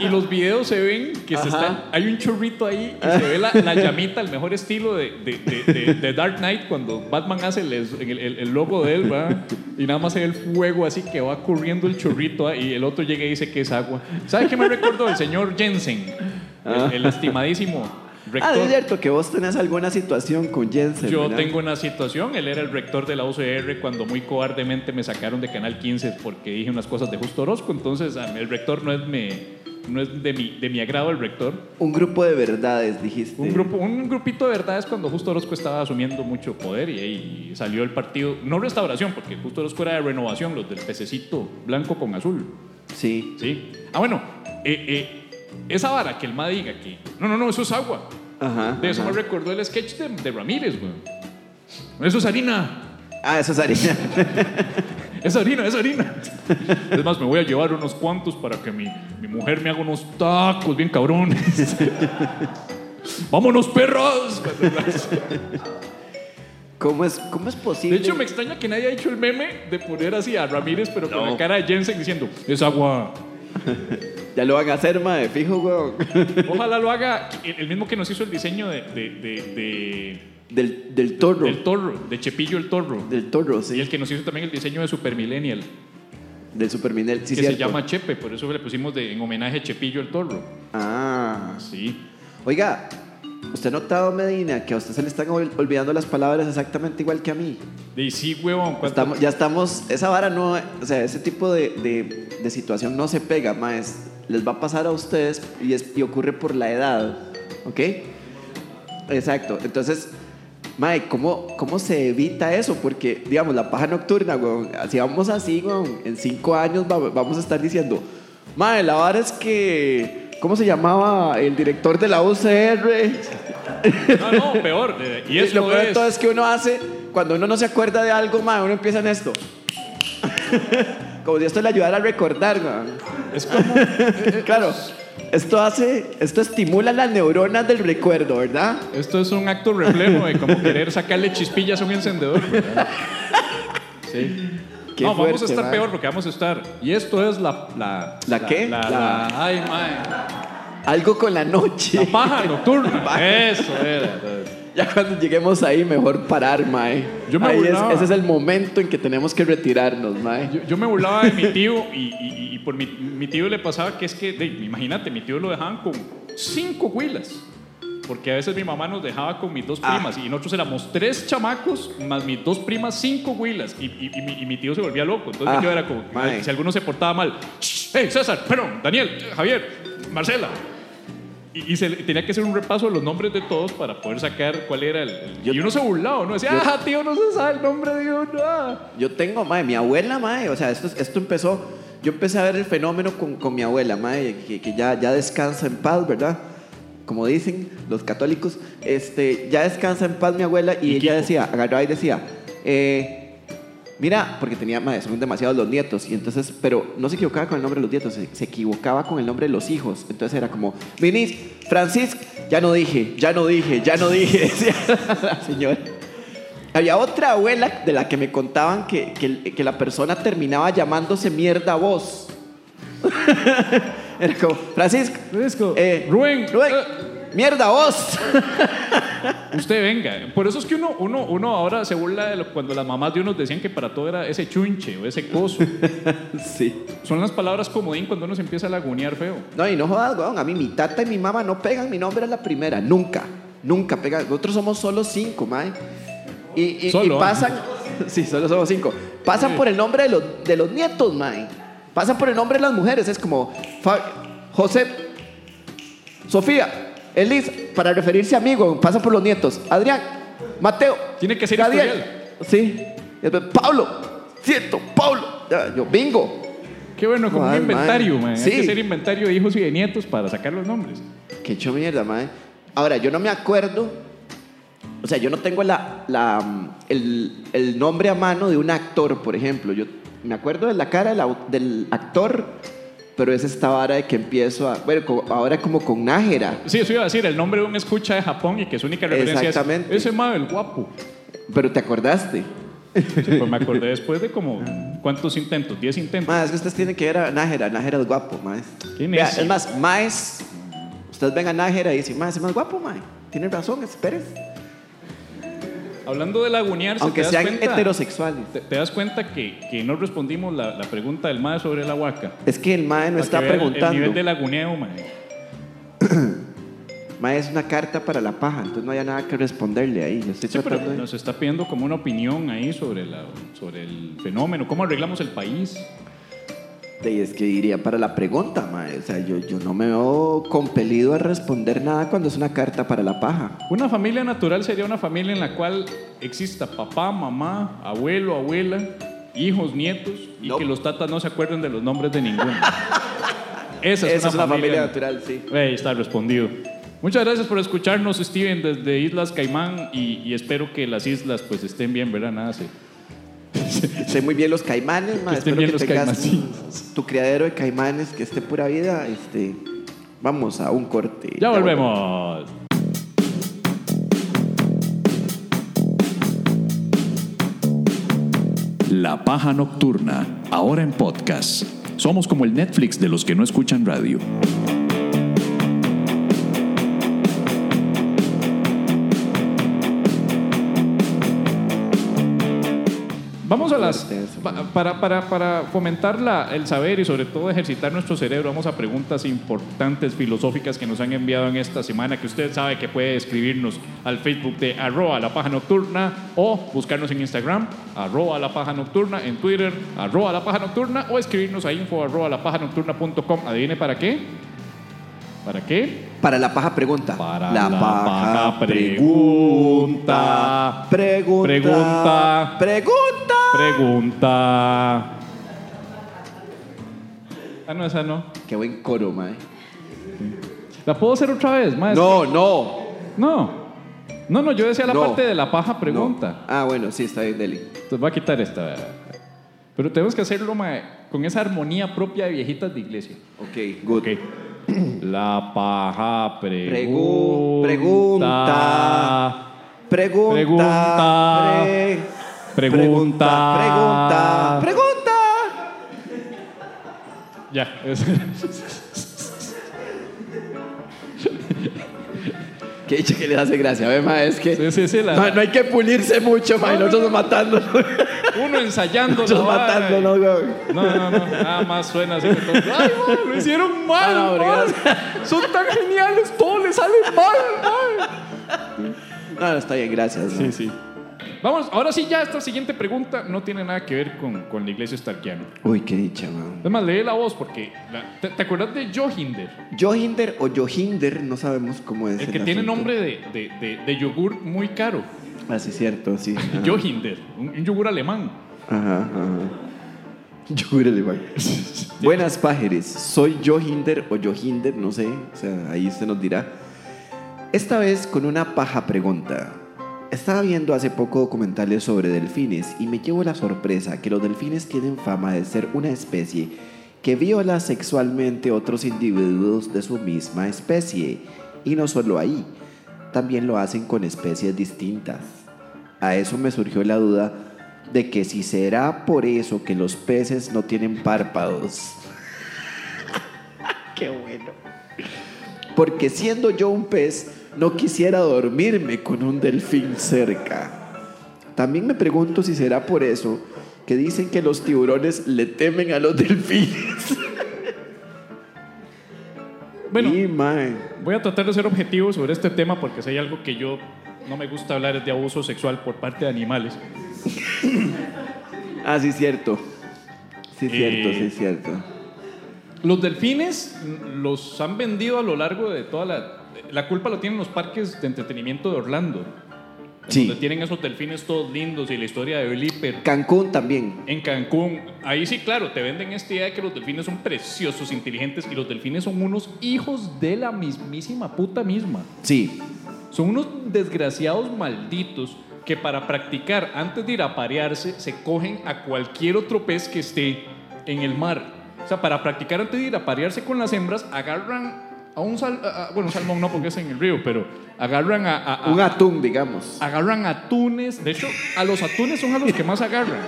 y los videos se ven que se están, hay un chorrito ahí y se ve la, la llamita, el mejor estilo de, de, de- de- Dark Knight cuando Batman hace el, el- el- logo de él, ¿va? Y nada más se ve el fuego así que va corriendo el chorrito y el otro llega y dice que es agua. ¿Sabe qué me recuerdo del señor Jensen? El, el estimadísimo Ah, rector. es cierto que vos tenés alguna situación con Jensen. Yo ¿verdad? tengo una situación, él era el rector de la UCR cuando muy cobardemente me sacaron de Canal 15 porque dije unas cosas de Justo Orozco, entonces a mí el rector no es, me, no es de, mi, de mi agrado el rector. Un grupo de verdades, dijiste. Un, grupo, un grupito de verdades cuando Justo Orozco estaba asumiendo mucho poder y ahí salió el partido, no restauración, porque Justo Orozco era de renovación, los del pececito blanco con azul. Sí. ¿sí? Ah, bueno, eh, eh, esa vara que el MA diga que, no, no, no, eso es agua. Ajá. De eso ajá. me recordó el sketch de, de Ramírez, güey. Eso es harina. Ah, eso es harina. Es harina, es harina. Es más, me voy a llevar unos cuantos para que mi, mi mujer me haga unos tacos bien cabrones. ¡Vámonos, perros! ¿Cómo es, ¿Cómo es De posible? hecho, me extraña que nadie haya hecho el meme de poner así a Ramírez, pero con la cara de Jensen diciendo, es agua. Ya lo van a hacer, mae, fijo, weón. Ojalá lo haga el el mismo que nos hizo el diseño de, de- de- de- Del, del torro. del torro, de Chepillo el torro. Del torro, Y sí. el que nos hizo también el diseño de Super Millennial, Del Superminel, sí, que se cierto. llama Chepe, por eso le pusimos de- en homenaje a Chepillo el torro. Ah. Sí. Oiga, ¿usted ha notado, Medina, que a usted se le están ol- olvidando las palabras exactamente igual que a mí? Y sí, huevón. ¿cuánto- Estamos- ya estamos, esa vara no, o sea, ese tipo de, de- de situación no se pega, más. Les va a pasar a ustedes y, es- y ocurre por la edad, ¿ok? Exacto, entonces, Mae, ¿cómo, ¿cómo se evita eso? Porque, digamos, la paja nocturna, weón, si vamos así, weón, en cinco años va- vamos a estar diciendo, Mae, la vara es que, ¿cómo se llamaba el director de la UCR? No, no, peor. Y eso lo peor de es. todo es que uno hace, cuando uno no se acuerda de algo, mae, uno empieza en esto. Como si esto le ayudara a recordar, weón. Es como. Claro, esto hace, esto estimula las neuronas del recuerdo, ¿verdad? Esto es un acto reflejo de como querer sacarle chispillas a un encendedor. ¿verdad? Sí. Qué no, vamos a fuerte, estar mae. peor porque vamos a estar. Y esto es la. ¿La, ¿La qué? La, La- la- ay, mae. Algo con la noche. La paja nocturna. Eso era. Ya cuando lleguemos ahí, mejor parar, mae. Yo me Ahí es- burlaba. ese es el momento en que tenemos que retirarnos, mae. Yo, yo me burlaba de mi tío y, y- y por mi, mi tío le pasaba que es que, de- imagínate, mi tío lo dejaban con cinco huilas. Porque a veces mi mamá nos dejaba con mis dos Ah. primas y nosotros éramos tres chamacos más mis dos primas, cinco huilas. Y, y- y mi, y mi tío se volvía loco. Entonces Ah, tío era como, mae. si alguno se portaba mal, "Shh, hey César, perdón, Daniel, Javier, Marcela. Y, se tenía que hacer un repaso de los nombres de todos para poder sacar cuál era el. el- y uno se burlaba, ¿no? Decía, Yo- ah, tío, no se sabe el nombre de uno. ah". Yo tengo, mae, mi abuela, mae, o sea, esto, esto empezó, yo empecé a ver el fenómeno con, con mi abuela, mae, que, que ya, ya descansa en paz, ¿verdad? Como dicen los católicos, este, ya descansa en paz mi abuela y, Y ella Kiko. decía, agarraba y decía, eh, mira, porque tenía, mae, son demasiados los nietos, y entonces, pero no se equivocaba con el nombre de los nietos, se, se equivocaba con el nombre de los hijos, entonces era como, vinís, Francisco, ya no dije, ya no dije, ya no dije, decía la señora. Había otra abuela de la que me contaban que, que- que la persona terminaba llamándose mierda vos. Era como, Francisco, Francisco, eh, Rubén, Rubén, eh. mierda vos. Usted venga. Por eso es que uno, uno, uno ahora se burla de lo- cuando las mamás de uno decían que para todo era ese chunche o ese coso. sí. Son las palabras comodín cuando uno se empieza a lagunear feo. No, y no jodas, weón. A mí mi tata y mi mamá no pegan mi nombre a la primera. Nunca. Nunca pegan. Nosotros somos solo cinco, mae. Y, y- y Solo. pasan. Sí, solo somos cinco. Pasan por el nombre de los, de los nietos, mae. Pasan por el nombre de las mujeres. Es como Fa- José, Sofía, Elis, para referirse a weón. Pasan por los nietos. Adrián, Mateo. Tiene que ser historial. Sí. Pablo. Cierto, Pablo. Yo, bingo. Qué bueno, como un inventario, man. man. Sí. Hay que hacer inventario de hijos y de nietos para sacar los nombres. Qué hecho mierda, mae. Ahora, yo no me acuerdo. O sea, yo no tengo la, la, el, el nombre a mano de un actor, por ejemplo. Yo me acuerdo de la cara del, actor, pero es esta vara de que empiezo a. Bueno, ahora como con Nájera. Sí, eso iba a decir, el nombre de un escucha de Japón y que su única referencia Exactamente. es ese Mabel guapo. Pero te acordaste. Sí, pues me acordé después de como, ¿cuántos intentos? ¿10 intentos? Más, es que ustedes tienen que ver a Nájera. Nájera es guapo, mae. Qué Vea, necio. es más, Maes. Ustedes ven a Nájera y dicen, mae, ese es más guapo, mae. Tienen razón, espérense. Hablando de lagunearse, Aunque ¿te das sean cuenta? heterosexuales. ¿Te, te das cuenta que, que no respondimos la, la pregunta del MAE sobre la huaca? Es que el mae no está preguntando. El nivel de laguneo, mae. Ma, es una carta para la paja, entonces no hay nada que responderle ahí. Yo estoy Sí, pero de- nos está pidiendo como una opinión ahí sobre, la, sobre el fenómeno, cómo arreglamos el país. De- es que iría para la pregunta. O sea, yo, yo no me veo compelido a responder nada cuando es una carta para la paja. Una familia natural sería una familia en la cual exista papá, mamá, abuelo, abuela, hijos, nietos y No. que los tatas no se acuerden de los nombres de ninguno. Esa es, Esa una, familia, natural, sí. Está respondido. Muchas gracias por escucharnos, Steven, desde Islas Caimán y, y espero que las islas pues estén bien, ¿verdad? Nada. Sé muy bien los caimanes, ma. Que estén Espero bien que los tengas caimancitos. tu criadero de caimanes que esté pura vida. Este, vamos a un corte. Ya volvemos. La Paja Nocturna, ahora en podcast. Somos como el Netflix de los que no escuchan radio. Vamos a las. Para, para, para fomentar la- el saber y sobre todo ejercitar nuestro cerebro, vamos a preguntas importantes filosóficas que nos han enviado en esta semana, que usted sabe que puede escribirnos al Facebook de arroba la paja nocturna o buscarnos en Instagram, arroba la paja nocturna, en Twitter, arroba la paja nocturna o escribirnos a info arroba la paja nocturna.com. Adivine para qué. ¿Para qué? Para la paja pregunta. Para la, la paja, paja pregunta. pregunta. Pregunta. Pregunta. Pregunta. Ah, no, esa no. Qué buen coro, mae. ¿La puedo hacer otra vez, maestro? No, no. No. No, no, yo decía la No. parte de la paja pregunta. No. Ah, bueno, sí, está bien, Deli. Entonces voy a quitar esta. Pero tenemos que hacerlo mae, con esa armonía propia de viejitas de iglesia. Ok, good. Ok. La paja Pregu- pregunta. pregunta. Pregunta. Pregunta. pre- Pregunta. Pregunta. Pregunta. Ya. Que dicho que les hace gracia, ma, es que Sí, sí, sí, la- ma, no hay que pulirse mucho, ma, y nosotros matándonos. Uno ensayando. Vara. matándonos, güey. No, no, no. Nada más suena así. que todo- Ay, man, lo hicieron mal. No, no, man. Son tan geniales. Todo les sale mal. man. No, no, está bien, gracias. Sí, sí. Vamos, ahora sí, ya esta siguiente pregunta no tiene nada que ver con, con la iglesia starkiana. Uy, qué dicha, man. Además, lee la voz porque. la- ¿te, te acuerdas de Johinder? Johinder o Johinder, no sabemos cómo es. El que tiene nombre de, de, de, de yogur muy caro. Ah, sí, cierto, sí. Ajá. Johinder, un, un yogur alemán. Ajá, ajá. Yogur alemán. Buenas pájaros, soy Johinder o Johinder, no sé, o sea, ahí se nos dirá. Esta vez con una paja pregunta. Estaba viendo hace poco documentales sobre delfines y me llevo la sorpresa que los delfines tienen fama de ser una especie que viola sexualmente otros individuos de su misma especie. Y no solo ahí, también lo hacen con especies distintas. A eso me surgió la duda de que si será por eso que los peces no tienen párpados. Qué bueno. Porque siendo yo un pez, no quisiera dormirme con un delfín cerca. También me pregunto si será por eso que dicen que los tiburones le temen a los delfines. Bueno, Y, voy a tratar de ser objetivo sobre este tema porque si hay algo que yo no me gusta hablar de abuso sexual por parte de animales. Ah, sí, cierto. Sí, cierto, Eh, sí, cierto. Los delfines los han vendido a lo largo de toda la... La culpa lo tienen los parques de entretenimiento de Orlando. Sí. Donde tienen esos delfines todos lindos y la historia de Blipper. Cancún también. En Cancún, ahí sí, claro, te venden esta idea de que los delfines son preciosos, inteligentes y los delfines son unos hijos de la mismísima puta misma. Sí. Son unos desgraciados malditos que para practicar antes de ir a parearse se cogen a cualquier otro pez que esté en el mar. O sea, para practicar antes de ir a parearse con las hembras, agarran a un sal, a- bueno, salmón no porque es en el río, pero agarran a, a- a- Un atún, digamos. agarran atunes. De hecho, a los atunes son a los que más agarran.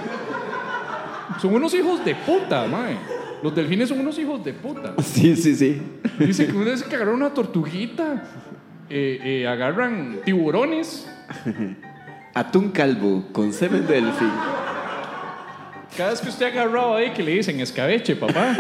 Son unos hijos de puta, mae. Los delfines son unos hijos de puta. Sí, sí, sí. Dice que uno dice que agarran una tortuguita. Eh, eh, agarran tiburones. Atún calvo con semen de delfín. Cada vez que usted ha agarrado ahí, que le dicen escabeche, papá.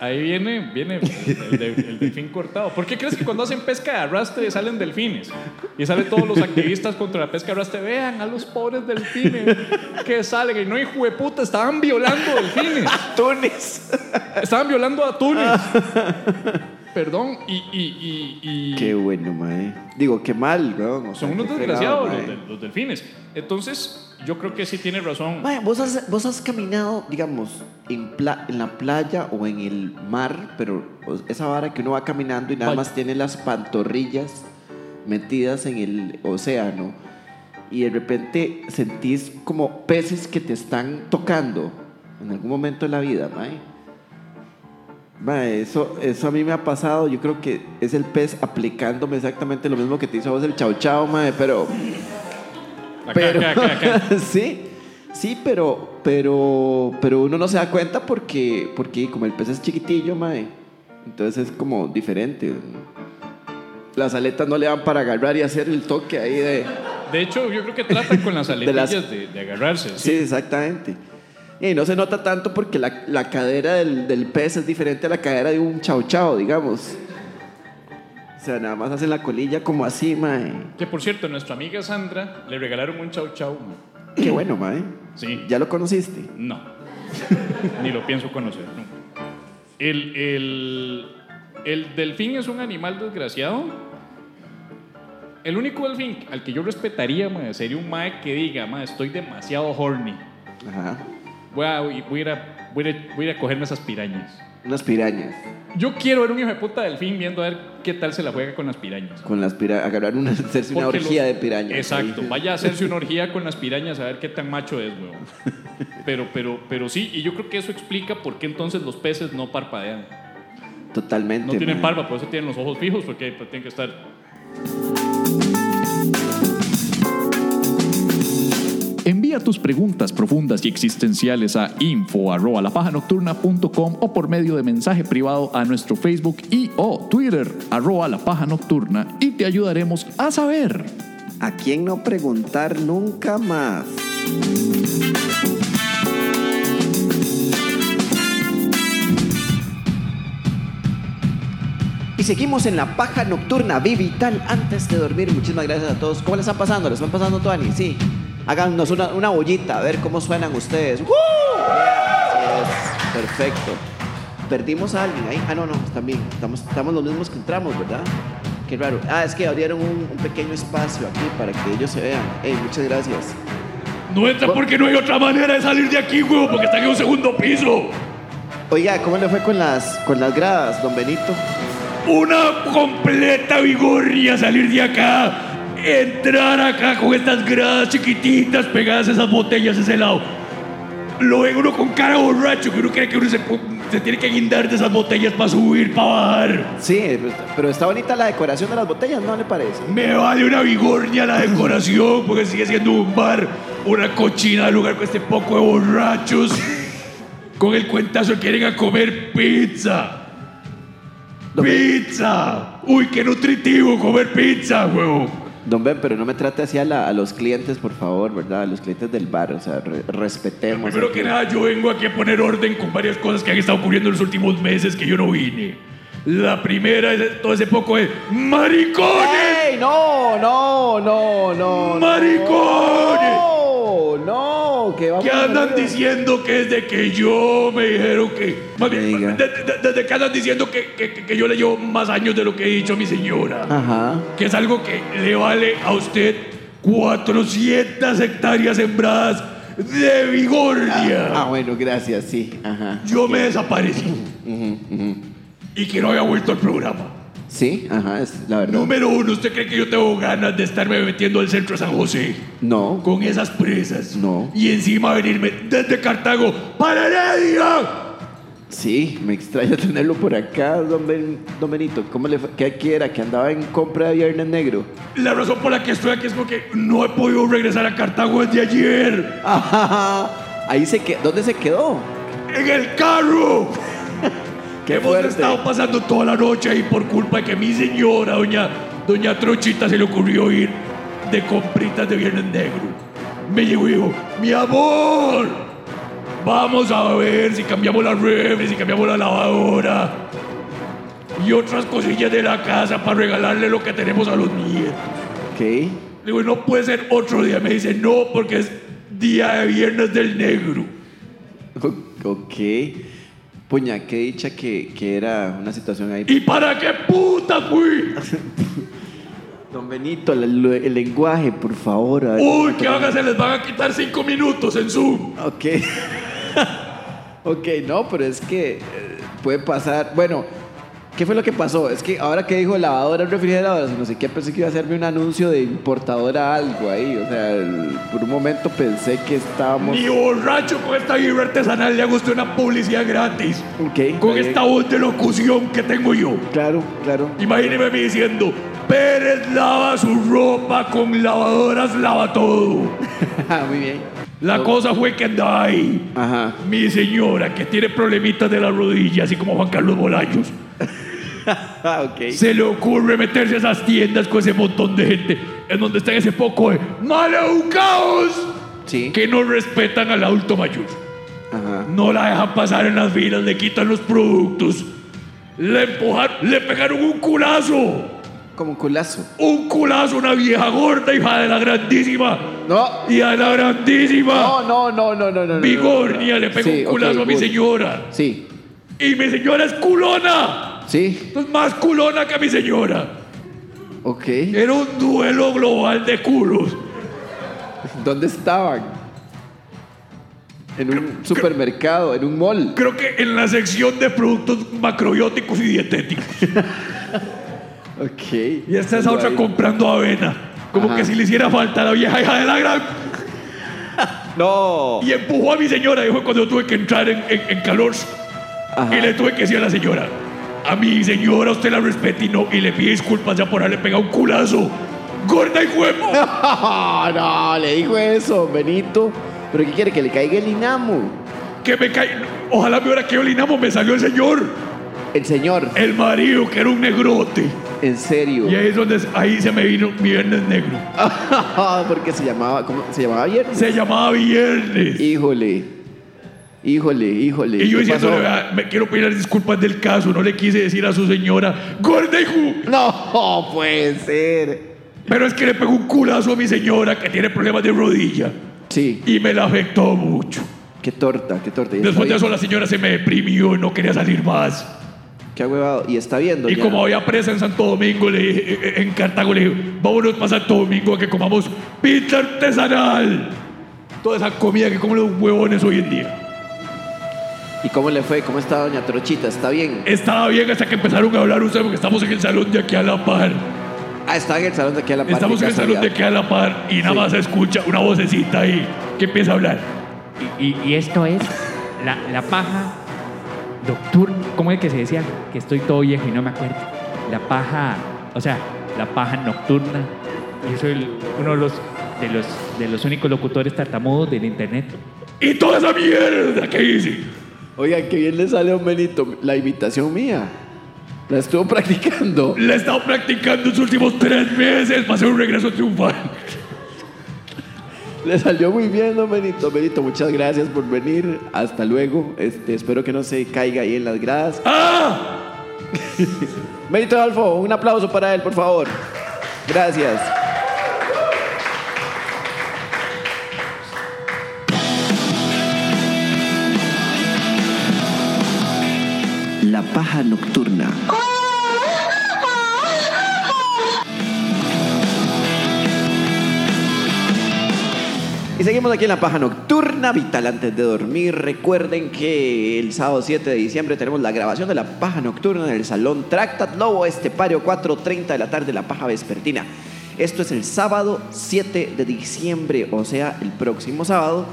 Ahí viene, viene el, de- el delfín cortado. ¿Por qué crees que cuando hacen pesca de arrastre salen delfines? Y salen todos los activistas contra la pesca de arrastre. Vean a los pobres delfines que salen. Y no, hijo de puta, estaban violando delfines. Atunes. Estaban violando atunes. Perdón, y, y, y, y- Qué bueno, mae. Digo, qué mal, weón. O sea, son unos desgraciados los, los delfines. Entonces, yo creo que sí tiene razón. Mae, ¿vos has, vos has caminado, digamos, en, pla- en la playa o en el mar, pero esa vara que uno va caminando y nada más tiene las pantorrillas metidas en el océano y de repente sentís como peces que te están tocando en algún momento de la vida, mae. Mae, eso, eso a mí me ha pasado. Yo creo que es el pez aplicándome exactamente lo mismo que te hizo a vos el chau chau, mae, pero Acá, pero acá, acá, acá. sí, sí, pero, pero, pero uno no se da cuenta porque, porque como el pez es chiquitillo, mae, entonces es como diferente. Las aletas no le dan para agarrar y hacer el toque ahí de. De hecho, yo creo que tratan con las De aletillas las- de, de agarrarse. Sí, exactamente. Y no se nota tanto porque la, la cadera del, del pez es diferente a la cadera de un chau chau, digamos. O sea, nada más hacen la colilla como así, mae. Que por cierto, a nuestra amiga Sandra le regalaron un chau chau. ma. Qué bueno, mae. Sí. ¿Ya lo conociste? No. Ni lo pienso conocer. no. El, el, el delfín es un animal desgraciado. El único delfín al que yo respetaría ma, sería un mae que diga, ma, estoy demasiado horny. Ajá. Voy a, voy a ir a, voy a, ir- voy a ir a cogerme esas pirañas. Unas pirañas. Yo quiero ver un hijo de puta delfín viendo a ver qué tal se la juega con las pirañas. Con las pirañas. Agarrar una, hacerse una Porque orgía los- de pirañas. Exacto, ahí. vaya a hacerse una orgía con las pirañas a ver qué tan macho es, weón. Pero, pero, pero sí, y yo creo que eso explica por qué entonces los peces no parpadean. Totalmente. No tienen barba, por eso tienen los ojos fijos, porque pues, tienen que estar. Envía tus preguntas profundas y existenciales a info@lapajanocturna.com o por medio de mensaje privado a nuestro Facebook y o Twitter arroba la paja nocturna y te ayudaremos a saber. ¿A quién no preguntar nunca más? Y seguimos en la paja nocturna vital antes de dormir. Muchísimas gracias a todos. ¿Cómo les están pasando? ¿Les están pasando, Tuani? Sí. Háganos una, una bollita, a ver cómo suenan ustedes. Perfecto. Perdimos a alguien ahí. Ah, no, no, bien. Estamos, estamos los mismos que entramos, ¿verdad? Qué raro. Ah, es que abrieron un, un pequeño espacio aquí para que ellos se vean. Ey, muchas gracias. No entra porque no hay otra manera de salir de aquí, huevo, porque está en un segundo piso. Oiga, ¿cómo le fue con las, con las gradas, don Benito? Una completa vigorria salir de acá. Entrar acá con estas gradas chiquititas pegadas a esas botellas ese lado. Lo ve uno con cara borracho, que uno cree que uno se, tiene que guindar de esas botellas para subir, para bajar. Sí, pero está bonita la decoración de las botellas, ¿no le parece? Me vale una vigornia la decoración, porque sigue siendo un bar, una cochina de lugar con este poco de borrachos. Con el cuentazo que quieren a comer pizza. ¡Pizza! ¡Uy, qué nutritivo comer pizza, huevo! Don Ben, pero no me trate así a, la- a los clientes, por favor, ¿verdad? A los clientes del bar, o sea, re- respetemos. Primero que nada, yo vengo aquí a poner orden con varias cosas que han estado ocurriendo en los últimos meses que yo no vine. La primera es todo ese poco de maricones. ¡Ey! No, no, no, no. no. ¡Maricones! No, no, que vamos que a andan diciendo que desde que yo me dijeron que. Más bien, desde que andan diciendo que, que- que- que yo le llevo más años de lo que he dicho a mi señora. Ajá. Que es algo que le vale a usted 400 hectáreas sembradas de vigordia. Ah, bueno, gracias, sí. Ajá. Yo me desaparecí. Y que no había vuelto al programa. Sí, ajá, es la verdad. Número uno, ¿usted cree que yo tengo ganas de estarme metiendo al centro de San José? No. Con esas presas. No. Y encima venirme desde Cartago para Heredia. Sí, me extraña tenerlo por acá, don, Ben- don Benito. ¿Cómo le fue? ¿Qué quiera? ¿Que andaba en compra de Viernes Negro? La razón por la que estoy aquí es porque no he podido regresar a Cartago desde ayer. Ajá. Ahí se quedó. ¿Dónde se quedó? ¡En el carro! Qué Hemos fuerte. estado pasando toda la noche ahí por culpa de que mi señora, doña, doña Trochita, se le ocurrió ir de compritas de Viernes Negro. Me llegó y dijo, mi amor, vamos a ver si cambiamos la refri, si cambiamos la lavadora y otras cosillas de la casa para regalarle lo que tenemos a los nietos. Ok. Le digo, no puede ser otro día. Me dice, no, porque es día de Viernes del Negro. O- Ok. Puña, qué dicha que, que era una situación ahí. ¿Y para qué puta fui? Don Benito, el, el lenguaje, por favor. a ver. Uy, ¿qué van a hacer? Les van a quitar cinco minutos en Zoom. Ok. ok, no, pero es que eh, puede pasar. Bueno, ¿qué fue lo que pasó? Es que ahora que dijo lavadora, refrigeradora, no sé qué, pensé que iba a hacerme un anuncio de importadora algo ahí. O sea, el- por un momento pensé que estábamos. Ni borracho con esta vibra artesanal le hago usted una publicidad gratis. Ok. Con esta voz de locución que tengo yo. Claro, claro. Imagíneme a mí diciendo, Pérez lava su ropa con lavadoras, lava todo. Ah, Muy bien. La cosa fue que andaba ahí. Ajá. Mi señora, que tiene problemitas de la rodilla, así como Juan Carlos Bolaños, Ah, ok. se le ocurre meterse a esas tiendas con ese montón de gente en donde están ese poco de maleducados Sí. que no respetan al adulto mayor. Ajá. No la dejan pasar en las filas, le quitan los productos, le empujaron, le pegaron un culazo. Como un culazo. Un culazo, una vieja gorda, hija de la grandísima. No. Hija de la grandísima. No, no, no, no, no, no. no. Vigornia le pegó Sí, un culazo ok, a mi good. señora. Sí. Y mi señora es culona. Sí. Es más culona que mi señora. Ok. Era un duelo global de culos. ¿Dónde estaban? En un supermercado, en un mall. Creo que en la sección de productos macrobióticos y dietéticos. Ok. Y esta es otra Ahí. comprando avena. Como Ajá. que si le hiciera falta a la vieja hija de la gran. No. Y empujó a mi señora. Dijo cuando tuve que entrar en, en- en calor. Ajá. Y le tuve que decir a la señora. A mi señora usted la respeta y no. Y le pide disculpas ya por haberle pegado un culazo. Gorda y huevo. no, le dijo eso, Benito. ¿Pero qué quiere? ¿Que le caiga el inamo? Que me cae. Ojalá me hubiera caído el inamo, me salió el señor. El señor, El marido, que era un negrote. en serio. Y ahí es donde ahí se me vino mi viernes negro. Porque se llamaba, ¿cómo? ¿Se llamaba viernes? Se llamaba viernes. Híjole. Híjole, híjole. Y yo ¿Qué diciendo? "Vea, me quiero pedir disculpas del caso, no le quise decir a su señora, gorda hijo. No puede ser. Pero es que le pegó un culazo a mi señora que tiene problemas de rodilla Sí, y me la afectó mucho. qué torta, qué torta. Después de eso bien. la señora se me deprimió y no quería salir más. Qué huevado. Y está viendo. Y como había presa en Santo Domingo, le dije, eh, en Cartago, le dije, vámonos para Santo Domingo a que comamos pizza artesanal. Toda esa comida que comen los huevones hoy en día. ¿Y cómo le fue? ¿Cómo está doña Trochita? ¿Está bien? Estaba bien hasta que empezaron a hablar ustedes porque estamos en el salón de aquí a la par. Ah, está en el salón de aquí a la par. Estamos en el salón de aquí a la par y nada Sí. más se escucha una vocecita ahí que empieza a hablar. Y, y- y esto es la, la paja nocturna. ¿Cómo es que se decía? Que estoy todo viejo y no me acuerdo. La paja, o sea, la paja nocturna. Y soy el- uno de los, de, los, de los únicos locutores tartamudos del internet. Y toda esa mierda que hice. Oiga, qué bien le sale a un Benito la invitación mía. La estuvo practicando. La he estado practicando los últimos tres meses para hacer un regreso triunfal. Le salió muy bien, don Benito. Benito, muchas gracias por venir. Hasta luego. Este, espero que no se caiga ahí en las gradas. ¡Ah! Benito Adolfo, un aplauso para él, por favor. Gracias. La paja nocturna. Y seguimos aquí en la paja nocturna, vital antes de dormir. Recuerden que el sábado 7 de diciembre tenemos la grabación de la paja nocturna en el Salón Tractat Lobo Estepario, 4.30 de la tarde, la paja vespertina. Esto es el sábado 7 de diciembre, o sea, el próximo sábado.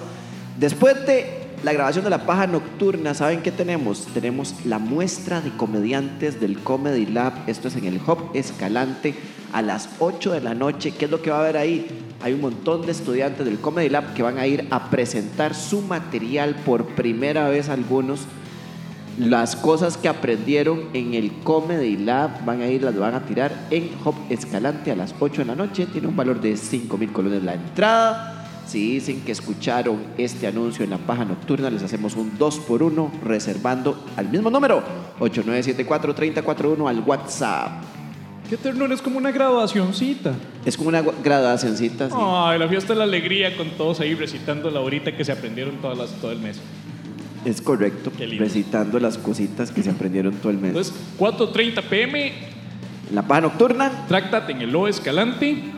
Después de la grabación de la paja nocturna, ¿saben qué tenemos? Tenemos la muestra de comediantes del Comedy Lab. Esto es en el Hop Escalante a las 8 de la noche. ¿Qué es lo que va a haber ahí? Hay un montón de estudiantes del Comedy Lab que van a ir a presentar su material por primera vez algunos. Las cosas que aprendieron en el Comedy Lab van a ir, las van a tirar en Hop Escalante a las 8 de la noche. Tiene un valor de 5 mil colones la entrada. Si dicen que escucharon este anuncio en la paja nocturna, les hacemos un 2 por 1 reservando al mismo número 8974-3041 al WhatsApp. Qué ternura, es como una graduacioncita. Es como una graduacioncita. sí. Ay, la fiesta de la alegría con todos ahí recitando la horita que se aprendieron todas las, todo el mes. Es correcto. Qué lindo. Recitando las cositas que se aprendieron todo el mes. Entonces, 4.30 pm, la paja nocturna Tractat en el Lobo Escalante.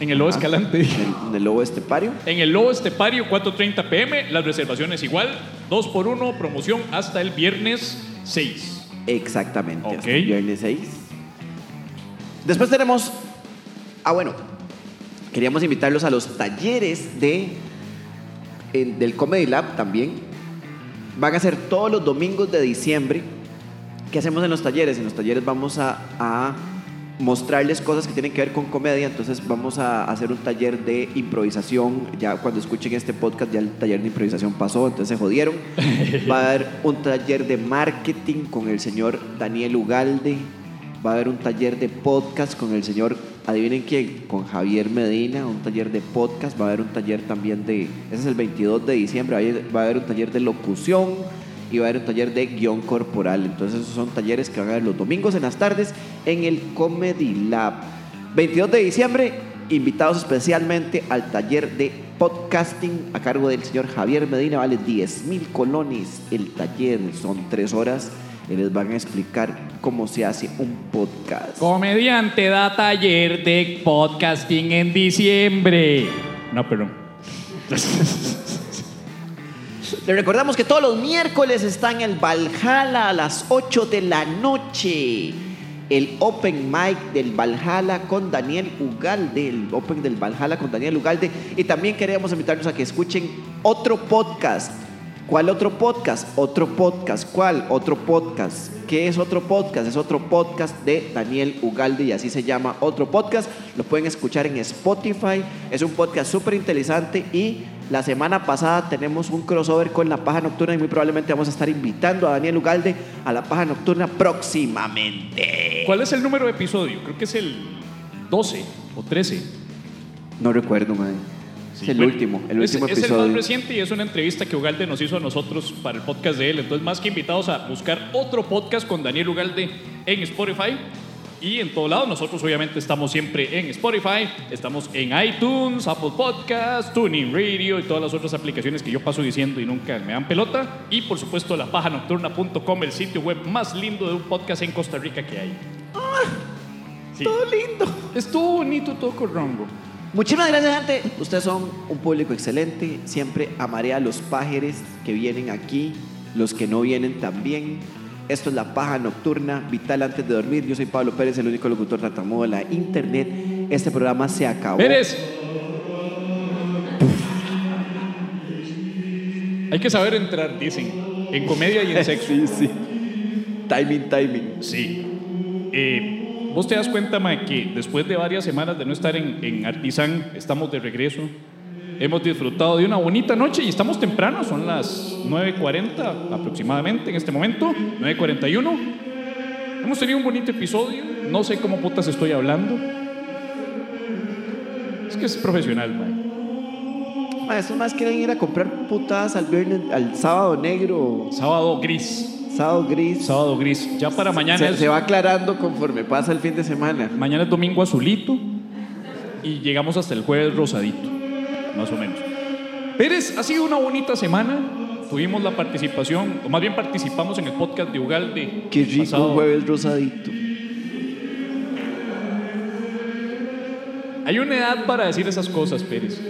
En el Lobo Escalante. en el, en el lobo estepario. En el Lobo Estepario, 4.30 pm. Las reservaciones igual. 2 por 1 promoción hasta el viernes 6. Exactamente, Ok. hasta el viernes 6. Después tenemos. Ah, bueno. Queríamos invitarlos a los talleres de, del Comedy Lab también. Van a ser todos los domingos de diciembre. ¿Qué hacemos en los talleres? En los talleres vamos a, a mostrarles cosas que tienen que ver con comedia. Entonces vamos a hacer un taller de improvisación. Ya cuando escuchen este podcast ya el taller de improvisación pasó, entonces se jodieron. Va a haber un taller de marketing con el señor Daniel Ugalde. Va a haber un taller de podcast con el señor, adivinen quién, con Javier Medina, un taller de podcast. Va a haber un taller también de, ese es el 22 de diciembre, va a haber- un taller de locución y va a haber un taller de guion corporal. Entonces esos son talleres que van a haber los domingos en las tardes en el Comedy Lab. 22 de diciembre, invitados especialmente al taller de podcasting a cargo del señor Javier Medina, vale 10 mil colones el taller, son tres horas y les van a explicar cómo se hace un podcast. Comediante da taller de podcasting en diciembre. No, perdón. Les recordamos que todos los miércoles está en el Valhalla a las 8 de la noche. El Open Mic del Valhalla con Daniel Ugalde. El Open del Valhalla con Daniel Ugalde. Y también queremos invitarlos a que escuchen otro podcast. ¿Cuál otro podcast? Otro podcast. ¿Cuál? Otro podcast ¿qué es otro podcast? Es otro podcast de Daniel Ugalde y así se llama otro podcast. Lo pueden escuchar en Spotify. Es un podcast súper interesante y la semana pasada tenemos un crossover con La Paja Nocturna y muy probablemente vamos a estar invitando a Daniel Ugalde a La Paja Nocturna próximamente. ¿Cuál es el número de episodio? Creo que es el 12 o 13. No recuerdo. Sí, es el bueno, último, el es, último es el episodio. más reciente y es una entrevista que Ugalde nos hizo a nosotros para el podcast de él. Entonces, más que invitados a buscar otro podcast con Daniel Ugalde en Spotify y en todo lado. Nosotros, obviamente, estamos siempre en Spotify, estamos en iTunes, Apple Podcasts, Tuning Radio y todas las otras aplicaciones que yo paso diciendo y nunca me dan pelota. Y, por supuesto, lapajanocturna.com, el sitio web más lindo de un podcast en Costa Rica que hay. Sí. Todo lindo. Estuvo bonito todo con Rongo. Muchísimas gracias, gente. Ustedes son un público excelente. Siempre amaré a los pájaros que vienen aquí, los que no vienen también. Esto es La Paja Nocturna, vital antes de dormir. Yo soy Pablo Pérez, el único locutor tartamudo de la internet. Este programa se acabó. Pérez. Hay que saber entrar, dicen. En comedia y en sexo. Sí, sí. Timing, timing. Sí. Eh, Vos te das cuenta, Mae, que después de varias semanas de no estar en, en Artisan, estamos de regreso. Hemos disfrutado de una bonita noche y estamos temprano, son las 9.40 aproximadamente en este momento, 9.41. Hemos tenido un bonito episodio, no sé cómo putas estoy hablando. Es que es profesional, Mae. Ma, Esos más quieren ir a comprar putadas al, viernes, al sábado negro, Sábado gris, sábado gris. sábado gris. Ya para mañana se, es, se va aclarando conforme pasa el fin de semana. mañana es domingo azulito y llegamos hasta el jueves rosadito, más o menos. Pérez, ha sido una bonita semana. Tuvimos la participación, o más bien participamos en el podcast de Ugalde. Qué rico pasado. jueves rosadito. Hay una edad para decir esas cosas, Pérez.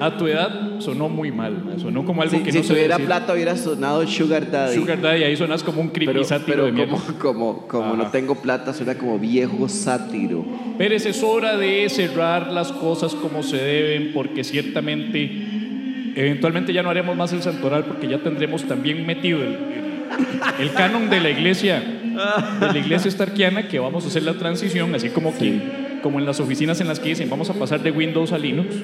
A tu edad sonó muy mal, sonó como algo Si, que si no se tuviera plata hubiera sonado Sugar Daddy. Sugar Daddy, ahí sonas como un creepy pero sátiro de mierda. como, como, como no tengo plata, suena como viejo sátiro. Pérez, es hora de cerrar las cosas como se deben, porque ciertamente, eventualmente ya no haremos más el santoral, porque ya tendremos también metido el, el- el canon de la iglesia, de la iglesia estarquiana, que vamos a hacer la transición, así como que, como en las oficinas en las que dicen, vamos a pasar de Windows a Linux,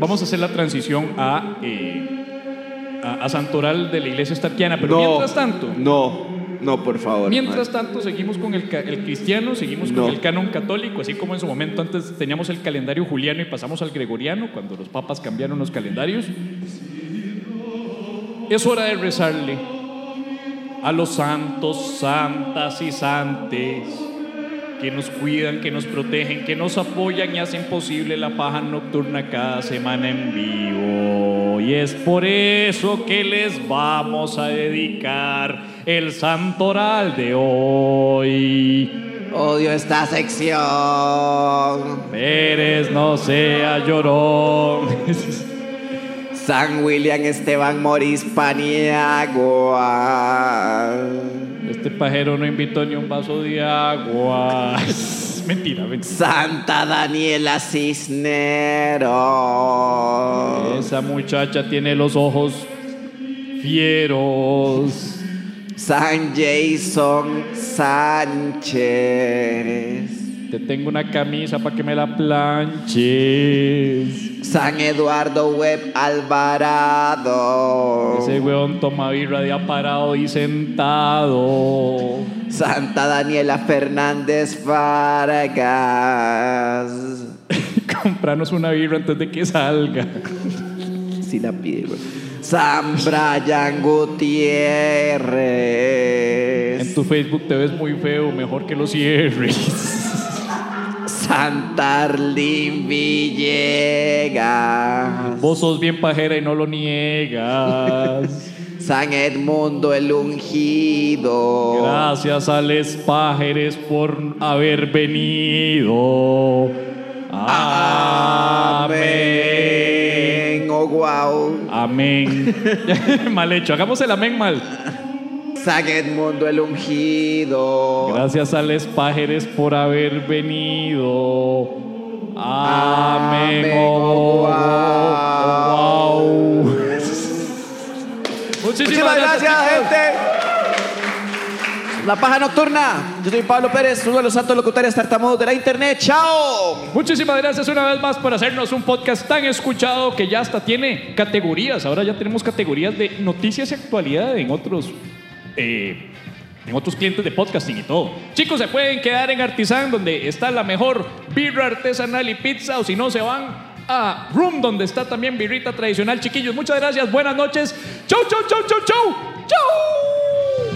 vamos a hacer la transición a, eh, a, a santoral de la iglesia estarquiana, pero mientras tanto... No, no, por favor. Mientras man. tanto, seguimos con el, cristiano, seguimos No. con el canon católico, así como en su momento antes teníamos el calendario juliano y pasamos al gregoriano, cuando los papas cambiaron los calendarios. Es hora de rezarle a los santos, santas y santes que nos cuidan, que nos protegen, que nos apoyan y hacen posible la paja nocturna cada semana en vivo. Y es por eso que les vamos a dedicar el santoral de hoy. Odio esta sección. Pérez, no sea llorón. San William Esteban Moris Paniagua. Este pajero no invitó ni un vaso de agua. mentira, mentira. Santa Daniela Cisneros. Esa muchacha tiene los ojos fieros. San Jason Sánchez. Te tengo una camisa para que me la planches. San Eduardo Web Alvarado. Ese weón toma birra de aparado y sentado. Santa Daniela Fernández Vargas. Compranos una birra antes de que salga. Si la pide, güey. San Brian Gutiérrez. En tu Facebook te ves muy feo, mejor que lo cierres. Santa Arlene Villegas. Vos sos bien pajera y no lo niegas. San Edmundo el Ungido. Gracias a Les Pájeres por haber venido. Amén. Amén. Oh, wow. Amén. mal hecho. Hagamos el amén mal. San Edmundo el Ungido. Gracias a Les Pájeres por haber venido. Amén. Amén. Oh, Oh, wow. Muchísimas, Muchísimas gracias, gente. La Paja Nocturna. Yo soy Pablo Pérez, uno de los santos locutores tartamudos de la internet. ¡Chao! Muchísimas gracias una vez más por hacernos un podcast tan escuchado que ya hasta tiene categorías. Ahora ya tenemos categorías de noticias y actualidad en otros, eh, en otros clientes de podcasting y todo. Chicos, se pueden quedar en Artisan, donde está la mejor birra artesanal y pizza, o si no, se van a Room, donde está también birrita tradicional. Chiquillos, muchas gracias, buenas noches. Chau, chau, chau, chau, chau. Chau.